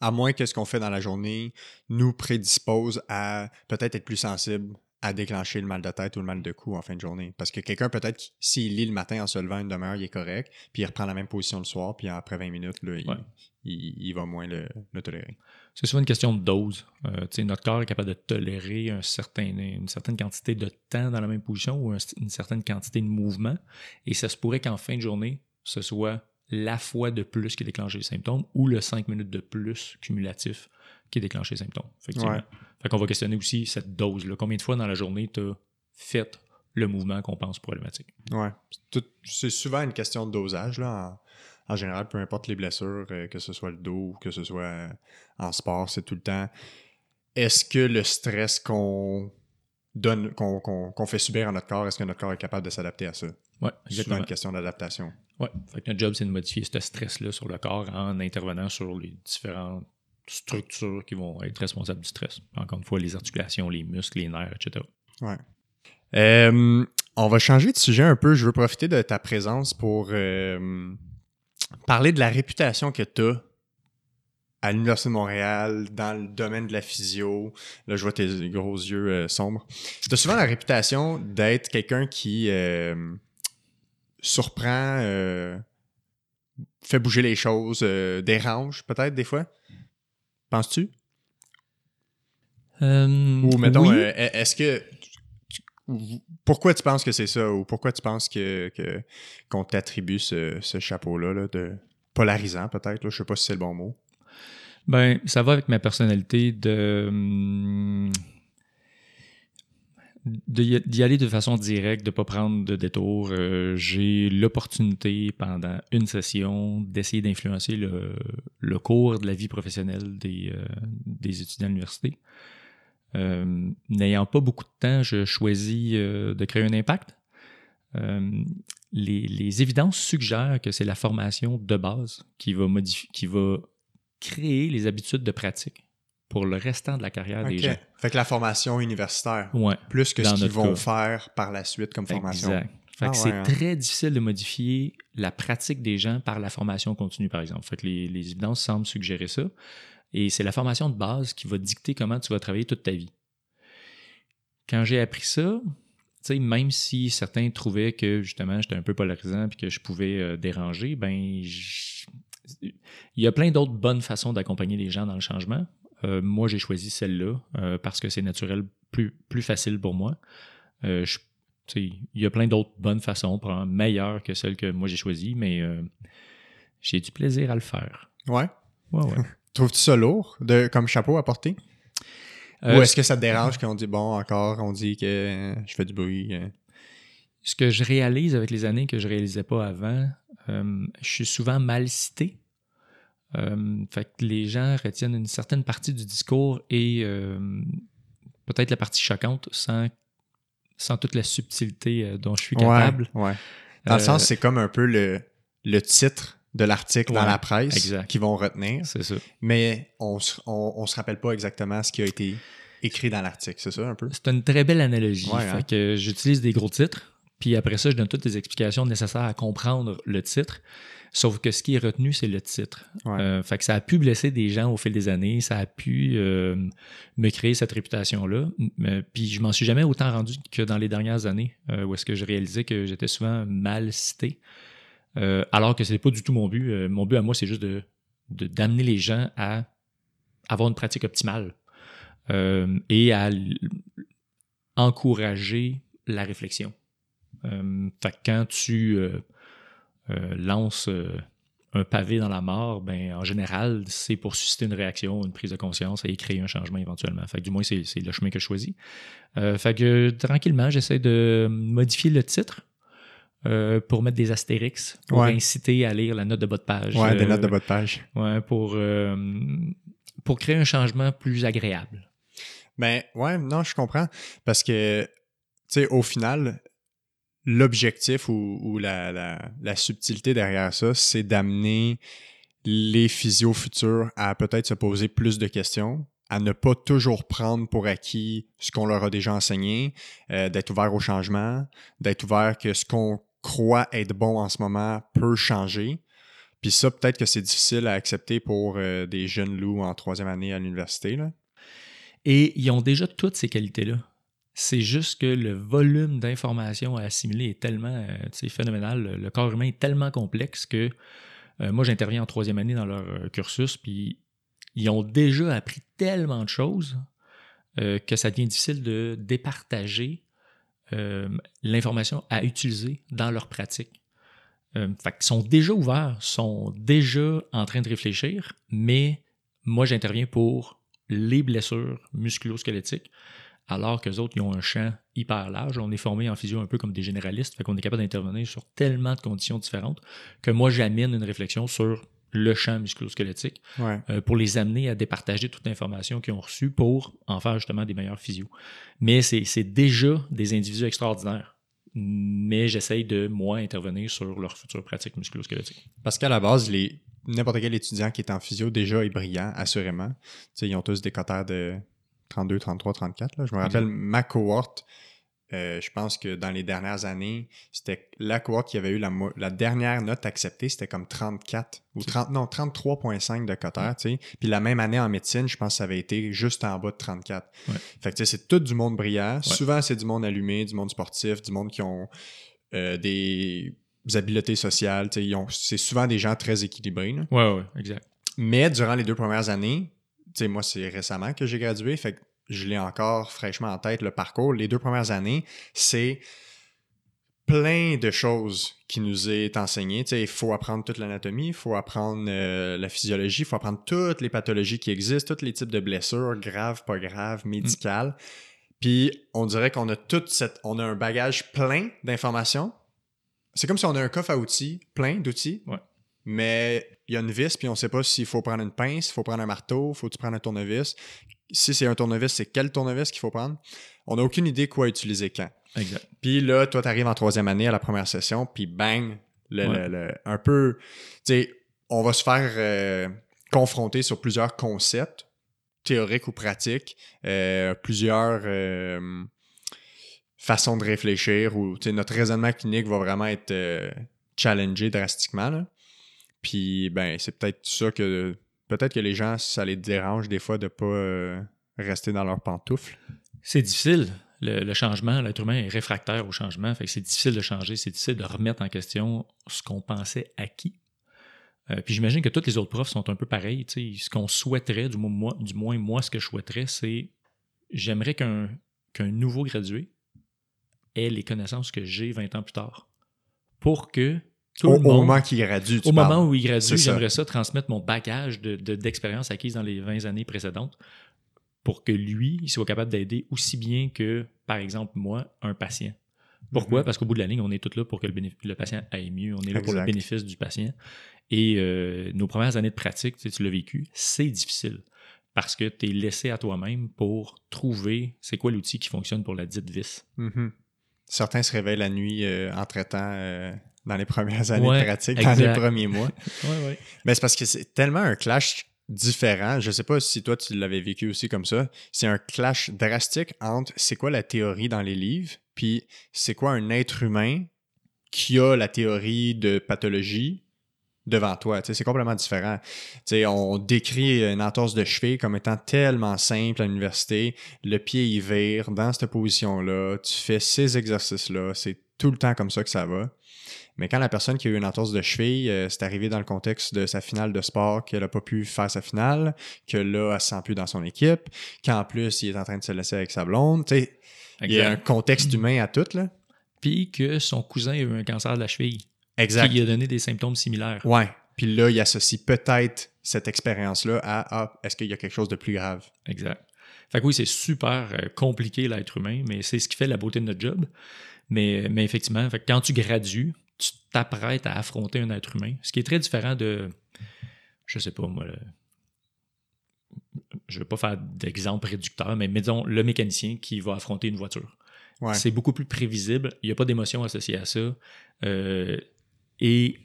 À moins que ce qu'on fait dans la journée nous prédispose à peut-être être plus sensible à déclencher le mal de tête ou le mal de cou en fin de journée. Parce que quelqu'un, peut-être, s'il lit le matin en se levant une demi-heure, il est correct, puis il reprend la même position le soir, puis après 20 minutes, là, il, Ouais. il- il va moins le, le tolérer. C'est souvent une question de dose. Euh, notre corps est capable de tolérer un certain, une certaine quantité de temps dans la même position ou un- une certaine quantité de mouvement. Et ça se pourrait qu'en fin de journée, ce soit la fois de plus qui déclenche les symptômes ou le 5 minutes de plus cumulatif qui déclenche les symptômes. Effectivement. Ouais. Fait qu'on va questionner aussi cette dose-là. Combien de fois dans la journée tu as fait le mouvement qu'on pense problématique? Ouais. C'est souvent une question de dosage, là. En, en général, peu importe les blessures, euh, que ce soit le dos ou que ce soit euh, en sport, c'est tout le temps. Est-ce que le stress qu'on donne, qu'on fait subir à notre corps, est-ce que notre corps est capable de s'adapter à ça? Ouais, C'est une question d'adaptation. Que notre job, c'est de modifier ce stress-là sur le corps en intervenant sur les différentes structures qui vont être responsables du stress. Encore une fois, les articulations, les muscles, les nerfs, etc. Ouais. Euh, on va changer de sujet un peu. Je veux profiter de ta présence pour euh, parler de la réputation que tu as à l'Université de Montréal, dans le domaine de la physio. Là, je vois tes gros yeux euh, sombres. Tu as souvent la réputation d'être quelqu'un qui surprend, fait bouger les choses, dérange peut-être des fois? Penses-tu? Ou mettons, oui. euh, est-ce que. Pourquoi tu penses que c'est ça? Ou pourquoi tu penses que qu'on t'attribue ce, ce chapeau-là là, de polarisant, peut-être? Je sais pas si c'est le bon mot. Ben, ça va avec ma personnalité de hum, d'y aller de façon directe, de pas prendre de détour. Euh, J'ai l'opportunité pendant une session d'essayer d'influencer le, cours de la vie professionnelle des, euh, des étudiants à l'université. Euh, N'ayant pas beaucoup de temps, je choisis de créer un impact. Les, les évidences suggèrent que c'est la formation de base qui va qui va créer les habitudes de pratique pour le restant de la carrière des gens. Fait que la formation universitaire, Ouais, plus que ce qu'ils vont cas. faire par la suite comme formation. exact. Fait que Ah c'est ouais, hein. très difficile de modifier la pratique des gens par la formation continue, par exemple. Fait que les, les évidences semblent suggérer ça. Et c'est la formation de base qui va dicter comment tu vas travailler toute ta vie. Quand j'ai appris ça, tu sais, même si certains trouvaient que justement j'étais un peu polarisant et que je pouvais euh, déranger, ben il y a plein d'autres bonnes façons d'accompagner les gens dans le changement. Euh, moi, j'ai choisi celle-là euh, parce que c'est naturel, plus, plus facile pour moi. Euh, je- il y a plein d'autres bonnes façons, meilleures que celles que moi j'ai choisies, mais j'ai du plaisir à le faire. Ouais. Ouais, ouais. Trouves-tu ça lourd de, comme chapeau à porter? Euh, Ou est-ce que ça te dérange qu'on dit, bon, encore, on dit que je fais du bruit? ce que je réalise avec les années que je réalisais pas avant, euh, je suis souvent mal cité. Euh, fait que les gens retiennent une certaine partie du discours et euh, peut-être la partie choquante sans, sans toute la subtilité euh, dont je suis capable. Ouais, ouais. Dans le sens, c'est comme un peu le, le titre de l'article dans la presse qu'ils vont retenir, C'est ça. mais on on, on se rappelle pas exactement ce qui a été écrit dans l'article. C'est ça un peu? C'est une très belle analogie. Ouais, Fait hein? que j'utilise des gros titres, puis après ça, je donne toutes les explications nécessaires à comprendre le titre. Sauf que ce qui est retenu, c'est le titre. Ouais. Euh, fait que ça a pu blesser des gens au fil des années, ça a pu euh, me créer cette réputation-là. M- Puis je m'en suis jamais autant rendu que dans les dernières années, euh, où est-ce que je réalisais que j'étais souvent mal cité. Euh, alors que c'est pas du tout mon but. Euh, mon but à moi, c'est juste de d'amener les gens à avoir une pratique optimale euh, et à encourager la réflexion. Euh, fait que quand tu euh, lances euh, un pavé dans la mort, ben, en général, c'est pour susciter une réaction, une prise de conscience et créer un changement éventuellement. Fait que, du moins, c'est le chemin que je choisis. Euh, fait que tranquillement, j'essaie de modifier le titre. Euh, pour mettre des astérix, pour inciter à lire la note de bas de page. Ouais, des notes de bas de page. Ouais, pour, pour créer un changement plus agréable. Ben, ouais, non, je comprends. Parce que, tu sais, au final, l'objectif ou, la, subtilité derrière ça, c'est d'amener les physios futurs à peut-être se poser plus de questions, à ne pas toujours prendre pour acquis ce qu'on leur a déjà enseigné, euh, d'être ouvert au changement, d'être ouvert que ce qu'on croit être bon en ce moment peut changer. Puis ça, peut-être que c'est difficile à accepter pour euh, des jeunes loups en troisième année à l'université. Et ils ont déjà toutes ces qualités-là. C'est juste que le volume d'informations à assimiler est tellement euh, phénoménal. Le corps humain est tellement complexe que euh, moi, j'interviens en troisième année dans leur euh, cursus, puis ils ont déjà appris tellement de choses que ça devient difficile de départager l'information à utiliser dans leur pratique. fait ils sont déjà ouverts, sont déjà en train de réfléchir, mais moi, j'interviens pour les blessures musculo-squelettiques alors que les autres, ils ont un champ hyper large. On est formé en physio un peu comme des généralistes, fait qu'on est capable d'intervenir sur tellement de conditions différentes que moi, j'amène une réflexion sur le champ musculo-squelettique euh, pour les amener à départager toute l'information qu'ils ont reçue pour en faire justement des meilleurs physios. Mais c'est déjà des individus extraordinaires. Mais j'essaye de, moi, intervenir sur leur future pratique musculo-squelettique. Parce qu'à la base, n'importe quel étudiant qui est en physio déjà est brillant, assurément. ils ont tous des cotères de 32, 33, 34. Là. Je me rappelle ma cohorte. Euh, je pense que dans les dernières années, c'était la cohorte qui avait eu la, dernière note acceptée, c'était comme 34 ou 30, non, 33,5 de Cotter, tu sais. Puis la même année en médecine, je pense que ça avait été juste en bas de 34. Fait que c'est tout du monde brillant. Souvent, c'est du monde allumé, du monde sportif, du monde qui ont euh, des habiletés sociales, tu sais. C'est souvent des gens très équilibrés. Oui, Ouais, ouais, exact. Mais durant les deux premières années, sais, moi, c'est récemment que j'ai gradué, fait que je l'ai encore fraîchement en tête, le parcours. Les deux premières années, c'est plein de choses qui nous est enseigné. Il faut apprendre toute l'anatomie, il faut apprendre euh, la physiologie, il faut apprendre toutes les pathologies qui existent, tous les types de blessures, graves, pas graves, médicales. Puis on dirait qu'on a toute cette, on a un bagage plein d'informations. C'est comme si on a un coffre à outils, plein d'outils. Ouais mais il y a une vis, puis on ne sait pas s'il faut prendre une pince, il faut prendre un marteau, faut-tu prendre un tournevis? Si c'est un tournevis, c'est quel tournevis qu'il faut prendre? On n'a aucune idée quoi utiliser quand. Exact. Puis là, toi, tu arrives en troisième année à la première session, puis bang, un peu, tu sais, on va se faire euh, confronter sur plusieurs concepts, théoriques ou pratiques, euh, plusieurs euh, façons de réfléchir, ou notre raisonnement clinique va vraiment être challengé drastiquement. Là. Puis, ben, c'est peut-être ça que. Peut-être que les gens, ça les dérange des fois de ne pas euh, rester dans leurs pantoufles. C'est difficile. Le, changement, l'être humain est réfractaire au changement. Fait que c'est difficile de changer. C'est difficile de remettre en question ce qu'on pensait acquis. Euh, puis j'imagine que tous les autres profs sont un peu pareils. Ce qu'on souhaiterait, du moins, moi, ce que je souhaiterais, c'est j'aimerais qu'un qu'un nouveau gradué ait les connaissances que j'ai 20 ans plus tard. Pour que au, moment qu'il gradue. au moment où il gradue, j'aimerais ça transmettre mon bagage d'expérience de, acquise dans les 20 années précédentes pour que lui, il soit capable d'aider aussi bien que, par exemple, moi, un patient. Pourquoi? Mm-hmm. Parce qu'au bout de la ligne, on est tous là pour que le, patient aille mieux. On est là pour le bénéfice du patient. Et euh, nos premières années de pratique, tu, tu l'as vécu, c'est difficile parce que tu es laissé à toi-même pour trouver c'est quoi l'outil qui fonctionne pour la dite vis. Mm-hmm. Certains se réveillent la nuit euh, en traitant euh, dans les premières années de pratique, dans les premiers mois. Mais c'est parce que c'est tellement un clash différent. Je ne sais pas si toi tu l'avais vécu aussi comme ça. C'est un clash drastique entre c'est quoi la théorie dans les livres, puis c'est quoi un être humain qui a la théorie de pathologie devant toi. C'est complètement différent. on décrit une entorse de cheville comme étant tellement simple à l'université. Le pied y vire dans cette position-là. Tu fais ces exercices-là. C'est tout le temps comme ça que ça va. Mais quand la personne qui a eu une entorse de cheville, euh, c'est arrivé dans le contexte de sa finale de sport, qu'elle n'a pas pu faire sa finale, que là, elle ne se sent plus dans son équipe, qu'en plus, il est en train de se laisser avec sa blonde. il y a un contexte humain à tout. Là. Puis que son cousin a eu un cancer de la cheville. Exact. Qui lui a donné des symptômes similaires. Ouais. Puis là, il associe peut-être cette expérience-là à ah, est-ce qu'il y a quelque chose de plus grave? Exact. Fait que oui, c'est super euh, compliqué l'être humain, mais c'est ce qui fait la beauté de notre job. Mais, mais effectivement, fait que quand tu gradues, tu t'apprêtes à affronter un être humain, ce qui est très différent de, je sais pas moi, le- je ne vais pas faire d'exemple réducteur, mais mettons le mécanicien qui va affronter une voiture. Ouais. C'est beaucoup plus prévisible. Il n'y a pas d'émotion associée à ça. Euh, et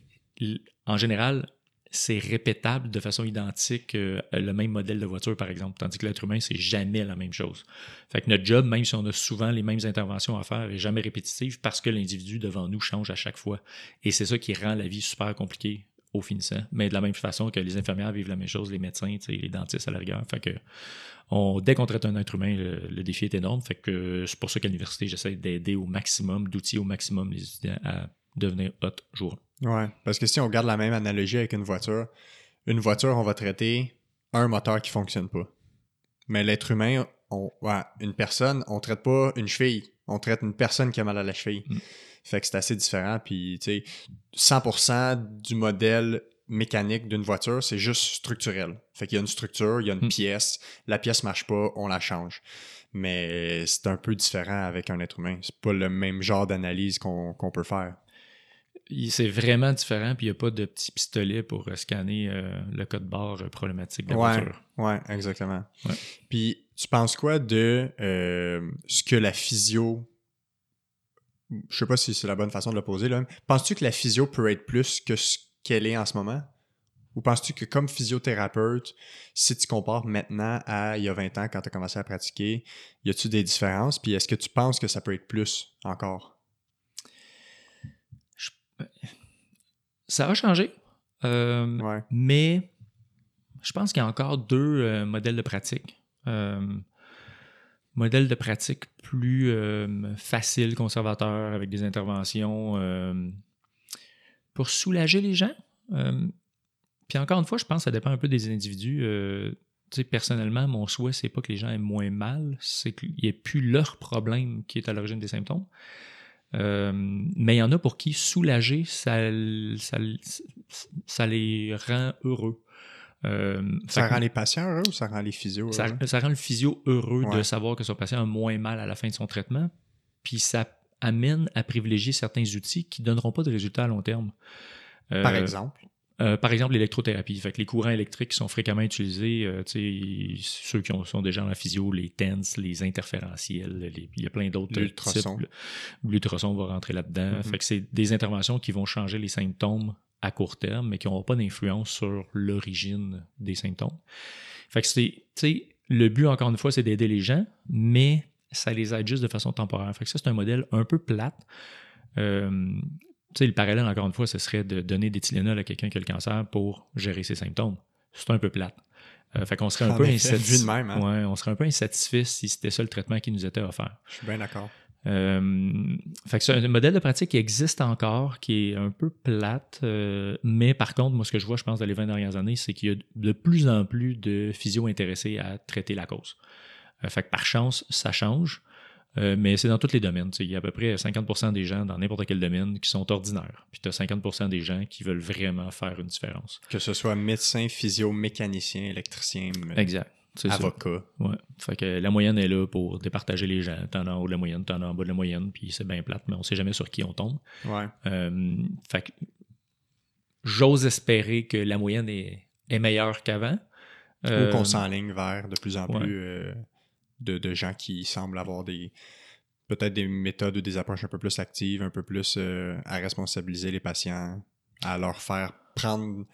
en général, c'est répétable de façon identique euh, le même modèle de voiture, par exemple. Tandis que l'être humain, c'est jamais la même chose. Fait que notre job, même si on a souvent les mêmes interventions à faire, est jamais répétitive parce que l'individu devant nous change à chaque fois. Et c'est ça qui rend la vie super compliquée au finissant. Mais de la même façon que les infirmières vivent la même chose, les médecins, les dentistes à la rigueur. Fait que dès qu'on traite un être humain, le, défi est énorme. Fait que c'est pour ça qu'à l'université, j'essaie d'aider au maximum, d'outiller au maximum les étudiants à devenir hot jour. Ouais, parce que si on regarde la même analogie avec une voiture, une voiture, on va traiter un moteur qui fonctionne pas. Mais l'être humain, on, ouais, une personne, on traite pas une cheville, on traite une personne qui a mal à la cheville. Mm. Fait que c'est assez différent. Puis, tu sais, 100% du modèle mécanique d'une voiture, c'est juste structurel. Fait qu'il y a une structure, il y a une Mm. pièce, la pièce marche pas, on la change. Mais c'est un peu différent avec un être humain. C'est pas le même genre d'analyse qu'on qu'on peut faire. C'est vraiment différent, puis il n'y a pas de petit pistolet pour euh, scanner euh, le code barre euh, problématique de la Ouais. voiture. Ouais, exactement. Ouais. Puis, tu penses quoi de euh, ce que la physio. Je sais pas si c'est la bonne façon de le poser, là. Penses-tu que la physio peut être plus que ce qu'elle est en ce moment? Ou penses-tu que comme physiothérapeute, si tu compares maintenant à il y a 20 ans quand tu as commencé à pratiquer, y a-tu des différences? Puis est-ce que tu penses que ça peut être plus encore? Ça a changé, euh, Ouais. mais je pense qu'il y a encore deux euh, modèles de pratique. Euh, modèle de pratique plus facile, conservateur, avec des interventions pour soulager les gens. Puis encore une fois, je pense que ça dépend un peu des individus. Tu sais, personnellement, mon souhait, c'est pas que les gens aient moins mal, c'est qu'il n'y ait plus leur problème qui est à l'origine des symptômes. Euh, mais il y en a pour qui soulager, ça, ça, ça les rend heureux. Euh, Ça que- rend les patients heureux ou ça rend les physios heureux? ça rend le physio heureux de savoir que son patient a moins mal à la fin de son traitement. Puis ça amène à privilégier certains outils qui ne donneront pas de résultats à long terme. Euh, Par exemple? Euh, par exemple, l'électrothérapie. Fait que les courants électriques qui sont fréquemment utilisés, euh, ceux qui ont- sont déjà en physio, les TENS, les interférentiels, les- il y a plein d'autres L'ultrason. types. L'ultrason va rentrer là-dedans. Mhm. Fait que c'est des interventions qui vont changer les symptômes à court terme, mais qui n'auront pas d'influence sur l'origine des symptômes. Fait que c'est, le but, encore une fois, c'est d'aider les gens, mais ça les aide juste de façon temporaire. Fait que ça, c'est un modèle un peu plate. Euh, tu sais, le parallèle, encore une fois, ce serait de donner des Tylenol à quelqu'un qui a le cancer pour gérer ses symptômes. C'est un peu plate. Euh, fait qu'on serait un En peu insatisfait. hein. Ouais, on serait un peu insatisfait si c'était ça le traitement qui nous était offert. Je suis bien d'accord. Euh, fait que c'est un modèle de pratique qui existe encore, qui est un peu plate, euh, mais par contre, moi, ce que je vois, je pense, dans les 20 dernières années, c'est qu'il y a de plus en plus de physio intéressés à traiter la cause. Fait que par chance, ça change, euh, mais c'est dans tous les domaines. Il y a à peu près 50% des gens dans n'importe quel domaine qui sont ordinaires, puis tu as 50% des gens qui veulent vraiment faire une différence. Que ce soit médecin, physio, mécanicien, électricien, Exact. C'est ça. avocat. Ouais. Fait que la moyenne est là pour départager les gens. T'en as en haut de la moyenne, t'en as en bas de la moyenne, puis c'est bien plate, mais on sait jamais sur qui on tombe. Ouais. Euh, fait que j'ose espérer que la moyenne est, est meilleure qu'avant. Euh, Ou qu'on s'enligne vers de plus en ouais. plus euh, de, de gens qui semblent avoir des peut-être des méthodes ou des approches un peu plus actives, un peu plus euh, à responsabiliser les patients, à leur faire prendre,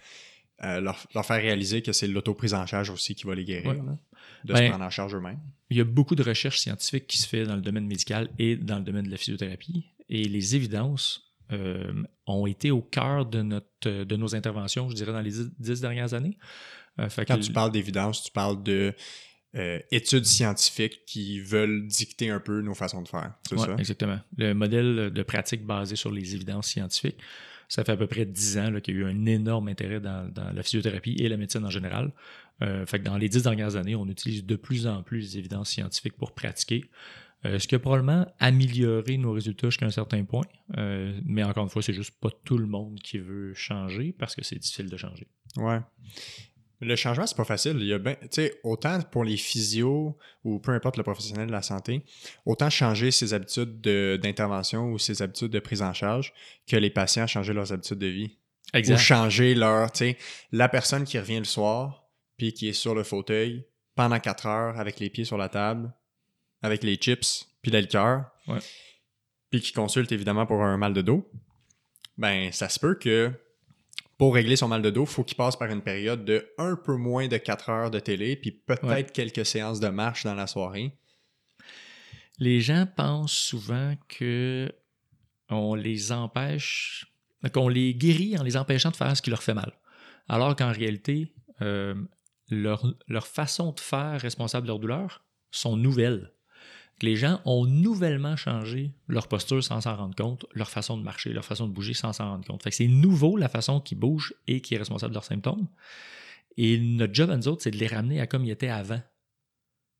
euh, leur, leur faire réaliser que c'est l'autoprise en charge aussi qui va les guérir, Ouais. là, de Ben, se prendre en charge eux-mêmes. Il y a beaucoup de recherches scientifiques qui se fait dans le domaine médical et dans le domaine de la physiothérapie. Et les évidences euh, ont été au cœur de, notre, de nos interventions, je dirais, dans les dix, dernières années. Fait Quand que- tu parles d'évidence, tu parles de euh, études scientifiques qui veulent dicter un peu nos façons de faire. C'est Ouais, ça? exactement. Le modèle de pratique basé sur les évidences scientifiques, ça fait à peu près 10 ans qu'il y a eu un énorme intérêt dans, dans la physiothérapie et la médecine en général. Euh, fait que dans les 10 dernières années, on utilise de plus en plus les évidences scientifiques pour pratiquer. Euh, ce qui a probablement amélioré nos résultats jusqu'à un certain point. Euh, mais encore une fois, c'est juste pas tout le monde qui veut changer parce que c'est difficile de changer. Ouais. Le changement, c'est pas facile. Il y a ben, autant pour les physios ou peu importe le professionnel de la santé, autant changer ses habitudes d'intervention ou ses habitudes de prise en charge que les patients changer leurs habitudes de vie. Exact. Ou changer leur, tu sais, la personne qui revient le soir puis qui est sur le fauteuil pendant quatre heures avec les pieds sur la table, avec les chips puis la liqueur, puis qui consulte évidemment pour un mal de dos, ben ça se peut que pour régler son mal de dos, il faut qu'il passe par une période de un peu moins de 4 heures de télé, puis peut-être quelques séances de marche dans la soirée. Les gens pensent souvent que on les empêche, qu'on les guérit en les empêchant de faire ce qui leur fait mal. Alors qu'en réalité, euh, leur, leur, façon de faire responsable de leur douleur sont nouvelles les gens ont nouvellement changé leur posture sans s'en rendre compte, leur façon de marcher, leur façon de bouger sans s'en rendre compte. Fait que c'est nouveau la façon qu'ils bougent et qui est responsable de leurs symptômes. Et notre job à nous autres, c'est de les ramener à comme ils étaient avant.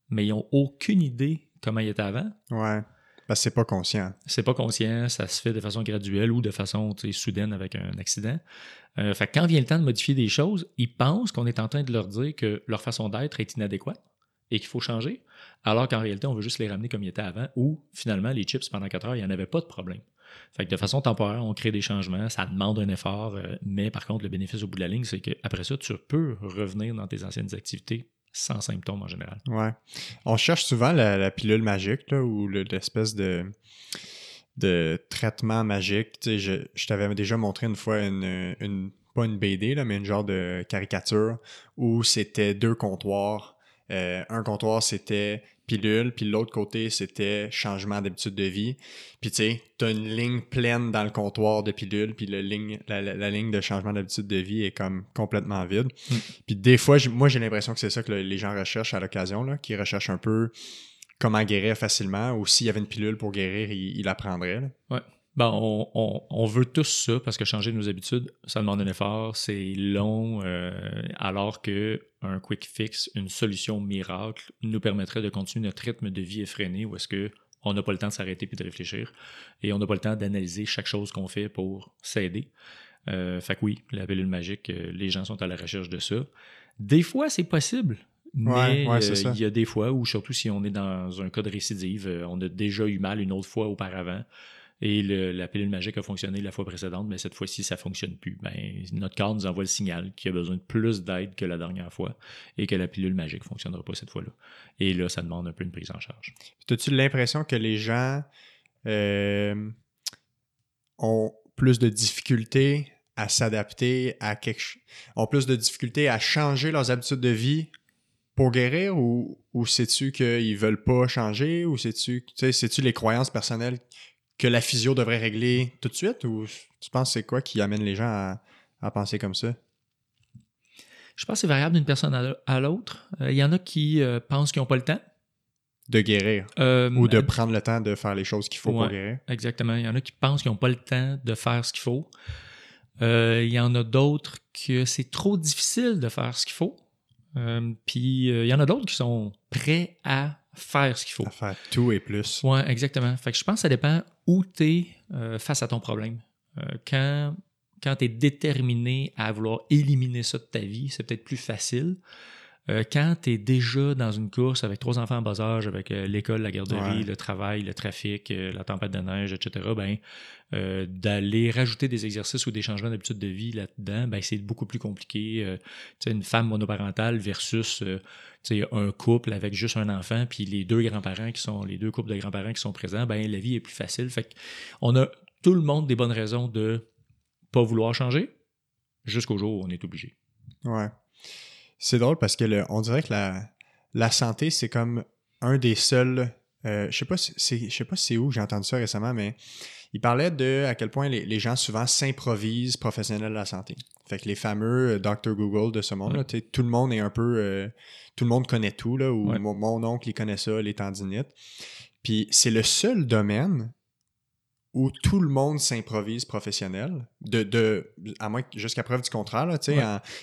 Mais ils n'ont aucune idée comment ils étaient avant. Ouais. Parce que c'est pas conscient. C'est pas conscient, ça se fait de façon graduelle ou de façon soudaine avec un accident. Euh, fait que quand vient le temps de modifier des choses, ils pensent qu'on est en train de leur dire que leur façon d'être est inadéquate et qu'il faut changer, alors qu'en réalité, on veut juste les ramener comme ils étaient avant, ou finalement, les chips, pendant 4 heures, il n'y en avait pas de problème. Fait que de façon temporaire, on crée des changements, ça demande un effort, euh, mais par contre, le bénéfice au bout de la ligne, c'est qu'après ça, tu peux revenir dans tes anciennes activités sans symptômes en général. Ouais. On cherche souvent la, pilule magique, là, ou l'espèce de, de traitement magique. Tu sais, je, je t'avais déjà montré une fois une, une pas une BD, là, mais une genre de caricature où c'était deux comptoirs euh, un comptoir, c'était pilule, puis l'autre côté, c'était changement d'habitude de vie. Puis tu sais, tu as une ligne pleine dans le comptoir de pilule, puis la ligne, la, ligne de changement d'habitude de vie est comme complètement vide. Mm. Puis des fois, moi, j'ai l'impression que c'est ça que les gens recherchent à l'occasion, qu'ils recherchent un peu comment guérir facilement, ou s'il y avait une pilule pour guérir, ils, la prendraient. Ouais. Ben, on, veut tous ça parce que changer nos habitudes, ça demande un effort, c'est long, euh, alors que un quick fix, une solution miracle, nous permettrait de continuer notre rythme de vie effréné où est-ce que on n'a pas le temps de s'arrêter puis de réfléchir et on n'a pas le temps d'analyser chaque chose qu'on fait pour s'aider. Euh, fait que oui, la pilule magique, euh, les gens sont à la recherche de ça. Des fois, c'est possible. Mais il y a des fois où, surtout si on est dans un cas de récidive, on a déjà eu mal une autre fois auparavant, et la pilule magique a fonctionné la fois précédente, mais cette fois-ci, ça ne fonctionne plus. Ben, notre corps nous envoie le signal qu'il a besoin de plus d'aide que la dernière fois et que la pilule magique ne fonctionnera pas cette fois-là. Et là, ça demande un peu une prise en charge. As-tu l'impression que les gens euh, ont plus de difficultés à s'adapter à quelque ont plus de difficultés à changer leurs habitudes de vie pour guérir ou, ou sais-tu qu'ils veulent pas changer ou sais-tu sais-tu les croyances personnelles que la physio devrait régler tout de suite ou tu penses c'est quoi qui amène les gens à, penser comme ça? Je pense que c'est variable d'une personne à l'autre. Euh, il y en a qui euh, pensent qu'ils n'ont pas le temps. De guérir. Euh, ou de prendre le temps de faire les choses qu'il faut pour guérir. Exactement. Il y en a qui pensent qu'ils n'ont pas le temps de faire ce qu'il faut. il y en a d'autres que c'est trop difficile de faire ce qu'il faut. puis il y en a d'autres qui sont prêts à faire ce qu'il faut. faire tout et plus. Oui, exactement. Fait que je pense que ça dépend où tu es euh, face à ton problème. Euh, quand quand tu es déterminé à vouloir éliminer ça de ta vie, c'est peut-être plus facile. Euh, quand tu es déjà dans une course avec trois enfants en bas âge, avec l'école, la garderie, le travail, le trafic, la tempête de neige, etc., ben, d'aller rajouter des exercices ou des changements d'habitude de vie là-dedans, ben, c'est beaucoup plus compliqué. une femme monoparentale versus un couple avec juste un enfant, puis les deux grands-parents qui sont, les deux couples de grands-parents qui sont présents, ben la vie est plus facile. Fait on a tout le monde des bonnes raisons de pas vouloir changer jusqu'au jour où on est obligé. Ouais. C'est drôle parce que le, on dirait que la, la santé, c'est comme un des seuls. Euh, je sais pas si je sais pas si c'est où j'ai entendu ça récemment, mais il parlait de à quel point les, gens souvent s'improvisent professionnels de la santé. Fait que les fameux euh, Dr Google de ce monde, tout le monde est un peu euh, tout le monde connaît tout, là, ou mon, oncle, il connaît ça, les tendinites. Puis c'est le seul domaine où tout le monde s'improvise professionnel, de, de, à moins jusqu'à preuve du contraire. Ouais.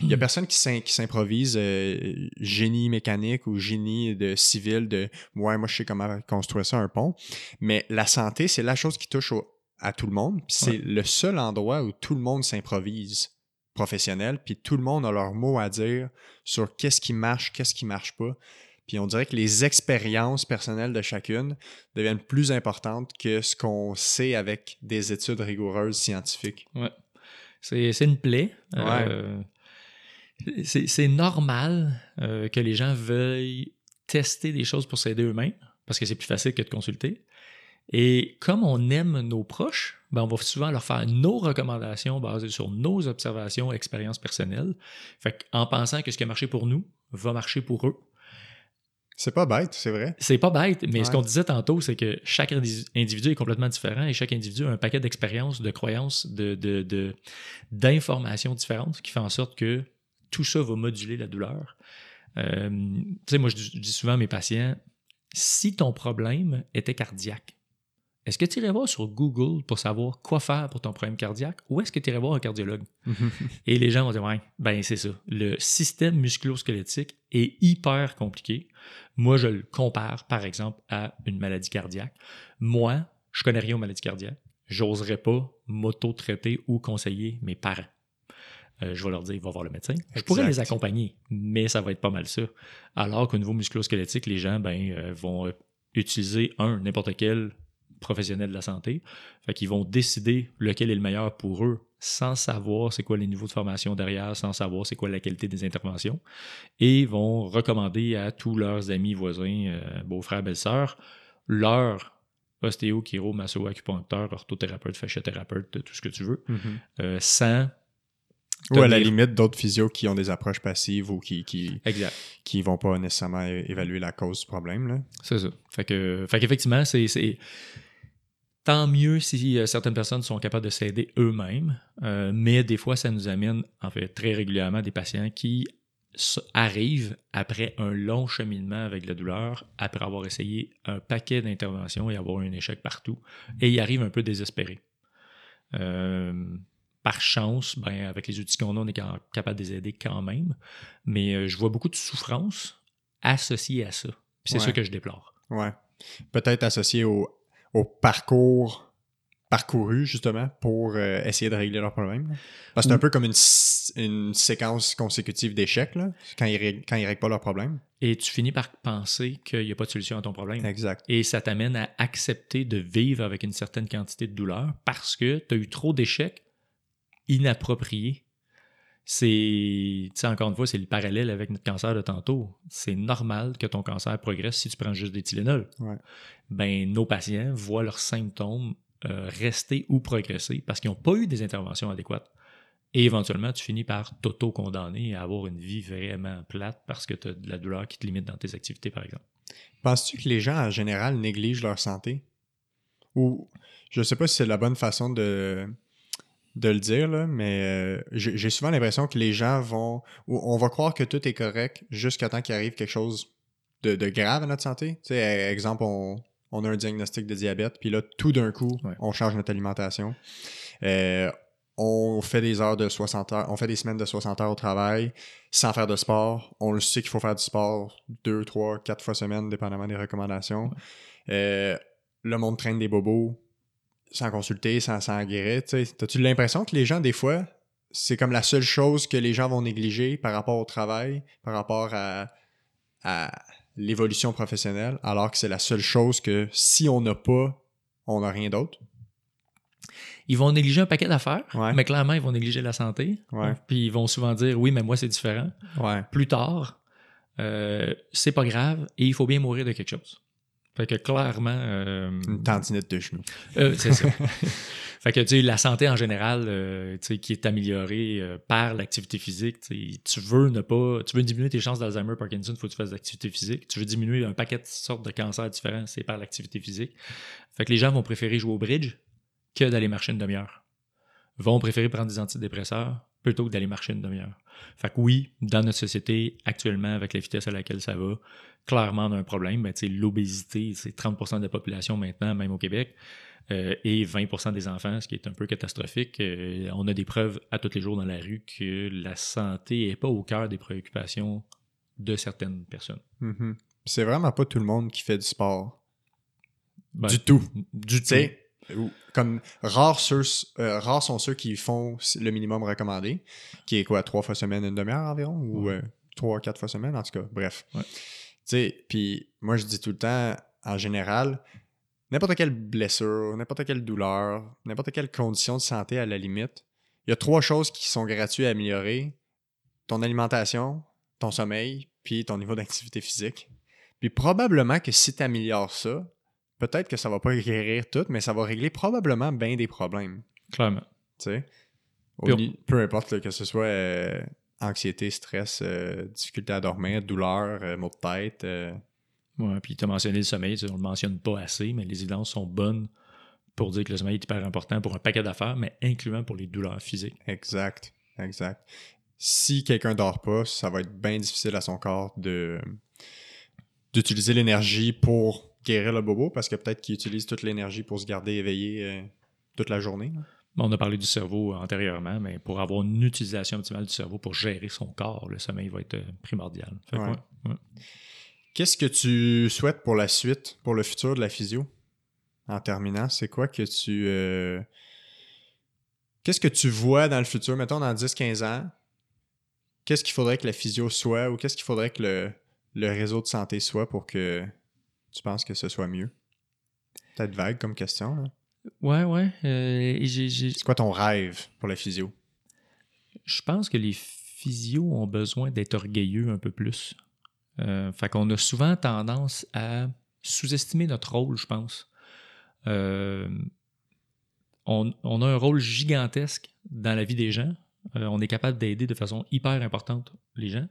Il n'y a personne qui s'im- qui s'improvise euh, génie mécanique ou génie de civil de ouais, moi je sais comment construire ça un pont. Mais la santé, c'est la chose qui touche au- à tout le monde. C'est Ouais. le seul endroit où tout le monde s'improvise professionnel, puis tout le monde a leur mot à dire sur qu'est-ce qui marche, qu'est-ce qui marche pas. Puis on dirait que les expériences personnelles de chacune deviennent plus importantes que ce qu'on sait avec des études rigoureuses scientifiques. C'est c'est une plaie. Euh, c'est c'est normal euh, que les gens veuillent tester des choses pour s'aider eux-mêmes, parce que c'est plus facile que de consulter. Et comme on aime nos proches, ben on va souvent leur faire nos recommandations basées sur nos observations, expériences personnelles. Fait en pensant que ce qui a marché pour nous va marcher pour eux. C'est pas bête, c'est vrai. C'est pas bête, mais ce qu'on disait tantôt, c'est que chaque indi- individu est complètement différent et chaque individu a un paquet d'expériences, de croyances, de, de- de- d'informations différentes qui fait en sorte que tout ça va moduler la douleur. Euh, tu sais, moi, je dis souvent à mes patients, si ton problème était cardiaque, est-ce que tu irais voir sur Google pour savoir quoi faire pour ton problème cardiaque ou est-ce que tu irais voir un cardiologue? Et les gens vont dire, ouais, ben c'est ça. Le système musculo-squelettique est hyper compliqué. Moi, je le compare, par exemple, à une maladie cardiaque. Moi, je connais rien aux maladies cardiaques. J'oserais pas m'auto-traiter ou conseiller mes parents. Euh, je vais leur dire, va voir le médecin. Je pourrais les accompagner, mais ça va être pas mal ça. Alors qu'au niveau musculo-squelettique, les gens ben, euh, vont euh, utiliser un, n'importe quel professionnel de la santé. Fait qu'ils vont décider lequel est le meilleur pour eux sans savoir c'est quoi les niveaux de formation derrière, sans savoir c'est quoi la qualité des interventions. Et vont recommander à tous leurs amis, voisins, euh, beaux-frères, belles-sœurs, leur ostéo, chiro, masso, acupuncteur, orthothérapeute, fasciothérapeute, tout ce que tu veux, euh, sans... Ou à la limite, d'autres physios qui ont des approches passives ou qui, qui, Exact. qui vont pas nécessairement évaluer la cause du problème. Là. C'est ça. Fait que, fait qu'effectivement, c'est tant mieux si euh, certaines personnes sont capables de s'aider eux-mêmes, euh, mais des fois, ça nous amène, en fait, très régulièrement, des patients qui arrivent après un long cheminement avec la douleur, après avoir essayé un paquet d'interventions et avoir un échec partout, et ils arrivent un peu désespérés. Euh, par chance, ben, avec les outils qu'on a, on est ca- capable de les aider quand même, mais je vois beaucoup de souffrance associée à ça. C'est Ouais. ça que je déplore. Ouais. Peut-être associé au, au parcours parcouru, justement, pour euh, essayer de régler leur problème. là. Parce que c'est un Ou- peu comme une, séquence consécutive d'échecs, là, quand ils règlent, quand ils règlent pas leur problème. Et tu finis par penser qu'il n'y a pas de solution à ton problème. Exact. Et ça t'amène à accepter de vivre avec une certaine quantité de douleur parce que tu as eu trop d'échecs inappropriés. C'est, tu sais, encore une fois, c'est le parallèle avec notre cancer de tantôt. C'est normal que ton cancer progresse si tu prends juste des Tylenol. Ouais. Ben, nos patients voient leurs symptômes euh, rester ou progresser parce qu'ils n'ont pas eu des interventions adéquates. Et éventuellement, tu finis par t'auto-condamner à avoir une vie vraiment plate parce que tu as de la douleur qui te limite dans tes activités, par exemple. Penses-tu que les gens, en général, négligent leur santé? Ou, je sais pas si c'est la bonne façon de, de le dire, là, mais euh, j'ai souvent l'impression que les gens vont... ou On va croire que tout est correct jusqu'à temps qu'il arrive quelque chose de, de grave à notre santé. Tu sais, euh, exemple, on, on a un diagnostic de diabète, puis là, tout d'un coup, Ouais. on change notre alimentation. Euh, on fait des heures de 60 heures, on fait des semaines de 60 heures au travail sans faire de sport. On le sait qu'il faut faire du sport deux, trois, quatre fois semaine, dépendamment des recommandations. Euh, le monde traîne des bobos sans consulter, sans, sans guérir. T'as-tu l'impression que les gens, des fois, c'est comme la seule chose que les gens vont négliger par rapport au travail, par rapport à, à l'évolution professionnelle, alors que c'est la seule chose que si on n'a pas, on n'a rien d'autre? Ils vont négliger un paquet d'affaires, Ouais. mais clairement, ils vont négliger la santé. Ouais. Puis ils vont souvent dire oui, mais moi, c'est différent. Ouais. Plus tard, euh, c'est pas grave et il faut bien mourir de quelque chose. Fait que clairement, euh, Une tendinite de genou. euh, c'est ça. fait que tu sais, la santé en général, euh, tu sais, qui est améliorée par l'activité physique, tu veux ne pas, tu veux diminuer tes chances d'Alzheimer, Parkinson, il faut que tu fasses de l'activité physique. Tu veux diminuer un paquet de sortes de cancers différents, c'est par l'activité physique. Fait que les gens vont préférer jouer au bridge que d'aller marcher une demi-heure. Vont préférer prendre des antidépresseurs plutôt que d'aller marcher une demi-heure. Fait que oui, dans notre société, actuellement, avec la vitesse à laquelle ça va, clairement, on a un problème. Ben, l'obésité, c'est 30% de la population maintenant, même au Québec, euh, et 20% des enfants, ce qui est un peu catastrophique. Euh, on a des preuves à tous les jours dans la rue que la santé n'est pas au cœur des préoccupations de certaines personnes. Mm-hmm. C'est vraiment pas tout le monde qui fait du sport. Ben, du tout. Du ou- comme rares, ceux, euh, rares sont ceux qui font le minimum recommandé, qui est quoi, trois fois semaine, une demi-heure environ, ou Ouais. euh, trois, quatre fois semaine, en tout cas, bref. Ouais. Tu sais, puis moi je dis tout le temps, en général, n'importe quelle blessure, n'importe quelle douleur, n'importe quelle condition de santé à la limite, il y a trois choses qui sont gratuites à améliorer ton alimentation, ton sommeil, puis ton niveau d'activité physique. Puis probablement que si tu améliores ça, peut-être que ça va pas guérir tout, mais ça va régler probablement bien des problèmes. Clairement. Tu sais? Au Peu importe là, que ce soit euh, anxiété, stress, euh, difficulté à dormir, douleur, euh, maux de tête. Ouais, puis tu as mentionné le sommeil, on le mentionne pas assez, mais les évidences sont bonnes pour dire que le sommeil est hyper important pour un paquet d'affaires, mais incluant pour les douleurs physiques. exact, exact. Si quelqu'un dort pas, ça va être bien difficile à son corps de d'utiliser l'énergie pour guérir le bobo parce que peut-être qu'il utilise toute l'énergie pour se garder éveillé euh, toute la journée. là. On a parlé du cerveau antérieurement, mais pour avoir une utilisation optimale du cerveau pour gérer son corps, le sommeil va être euh, primordial. Ouais, ouais. Qu'est-ce que tu souhaites pour la suite, pour le futur de la physio? En terminant, c'est quoi que tu. euh, Qu'est-ce que tu vois dans le futur, mettons dans 10-15 ans? Qu'est-ce qu'il faudrait que la physio soit ou qu'est-ce qu'il faudrait que le, le réseau de santé soit pour que tu penses que ce soit mieux? Peut-être vague comme question. là. Ouais, ouais. euh, C'est quoi ton rêve pour la physio? je pense que les physios ont besoin d'être orgueilleux un peu plus. Euh, fait qu'on a souvent tendance à sous-estimer notre rôle, je pense. Euh, on, on a un rôle gigantesque dans la vie des gens. On est capable d'aider de façon hyper importante les gens.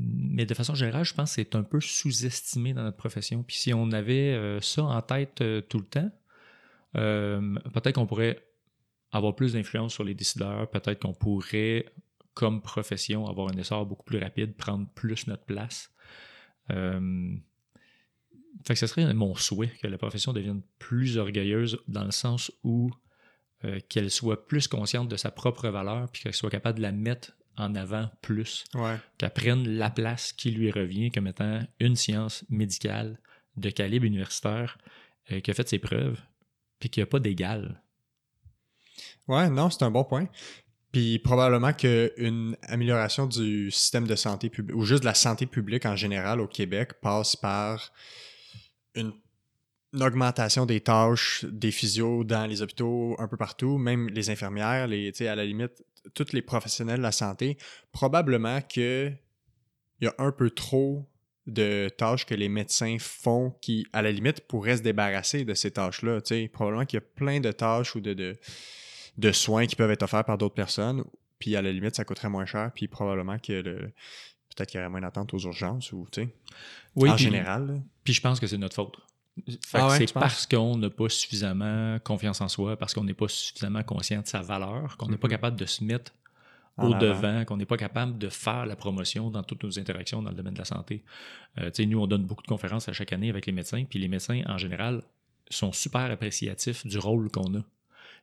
Mais de façon générale, je pense que c'est un peu sous-estimé dans notre profession. Puis si on avait euh, ça en tête euh, tout le temps, euh, peut-être qu'on pourrait avoir plus d'influence sur les décideurs, peut-être qu'on pourrait, comme profession, avoir un essor beaucoup plus rapide, prendre plus notre place. Fait que ce serait mon souhait que la profession devienne plus orgueilleuse dans le sens où qu'elle soit plus consciente de sa propre valeur, puis qu'elle soit capable de la mettre en avant plus, Ouais. qu'elle prenne la place qui lui revient comme étant une science médicale de calibre universitaire euh, qui a fait ses preuves, puis qui n'a pas d'égal. Ouais, non, c'est un bon point. Puis probablement qu'une amélioration du système de santé publique, ou juste de la santé publique en général au Québec, passe par une, une augmentation des tâches des physios dans les hôpitaux un peu partout, même les infirmières, les, tu sais, à la limite, tous les professionnels de la santé. Probablement que il y a un peu trop de tâches que les médecins font qui, à la limite, pourraient se débarrasser de ces tâches-là. Probablement qu'il y a plein de tâches ou de, de, de soins qui peuvent être offerts par d'autres personnes, puis à la limite, ça coûterait moins cher, puis probablement que le peut-être qu'il y aurait moins d'attente aux urgences ou, tu sais, Oui, en puis- général. Puis je pense que c'est notre faute. Ah ouais, c'est parce qu'on n'a pas suffisamment confiance en soi, parce qu'on n'est pas suffisamment conscient de sa valeur, qu'on n'est pas Mhm. capable de se mettre En au avant. devant, qu'on n'est pas capable de faire la promotion dans toutes nos interactions dans le domaine de la santé. Euh, nous, on donne beaucoup de conférences à chaque année avec les médecins, puis les médecins, en général, sont super appréciatifs du rôle qu'on a.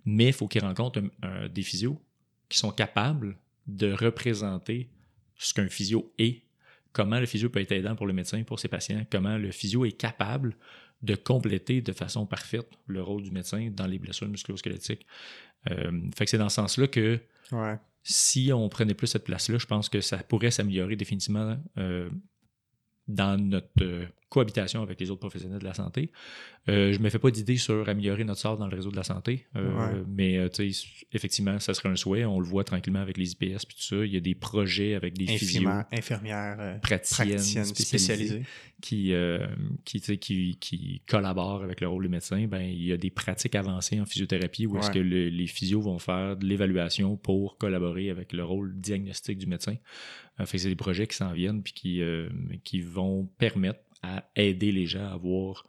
Mais il faut qu'ils rencontrent un- un- des physios qui sont capables de représenter ce qu'un physio est, comment le physio peut être aidant pour le médecin, pour ses patients, comment le physio est capable de compléter de façon parfaite le rôle du médecin dans les blessures musculo-squelettiques. Euh, fait que c'est dans ce sens-là que Ouais. si on prenait plus cette place-là, je pense que ça pourrait s'améliorer définitivement euh, dans notre euh, cohabitation avec les autres professionnels de la santé. Euh, je me fais pas d'idée sur améliorer notre sort dans le réseau de la santé, euh, Ouais. mais euh, effectivement, ça serait un souhait. On le voit tranquillement avec les IPS puis tout ça. Il y a des projets avec des physios, Infirmière, infirmière euh, praticiennes, praticienne spécialisées spécialisée. qui, qui, qui, qui collaborent avec le rôle du médecin, ben, il y a des pratiques avancées en physiothérapie où est-ce que le- les physios vont faire de l'évaluation pour collaborer avec le rôle diagnostique du médecin. Fait c'est des projets qui s'en viennent puis qui, qui vont permettre à aider les gens à avoir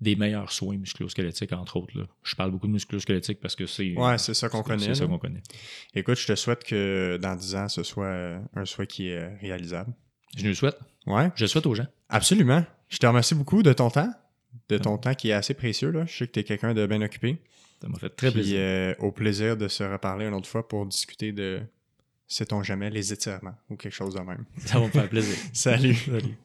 des meilleurs soins musculo-squelettiques, entre autres. là. Je parle beaucoup de musculo-squelettique parce que c'est Ouais, c'est ça qu'on connaît. C'est ça qu'on connaît. Écoute, je te souhaite que dans 10 ans, ce soit euh, un souhait qui est réalisable. Je le souhaite. Ouais, Je le souhaite aux gens. absolument. Je te remercie beaucoup de ton temps, de ton temps qui est assez précieux. Là. Je sais que tu es quelqu'un de bien occupé. Ça m'a fait très Puis, plaisir. euh, au plaisir de se reparler une autre fois pour discuter de, sait-on jamais, les étirements ou quelque chose de même. Ça va me faire plaisir. Salut. Salut.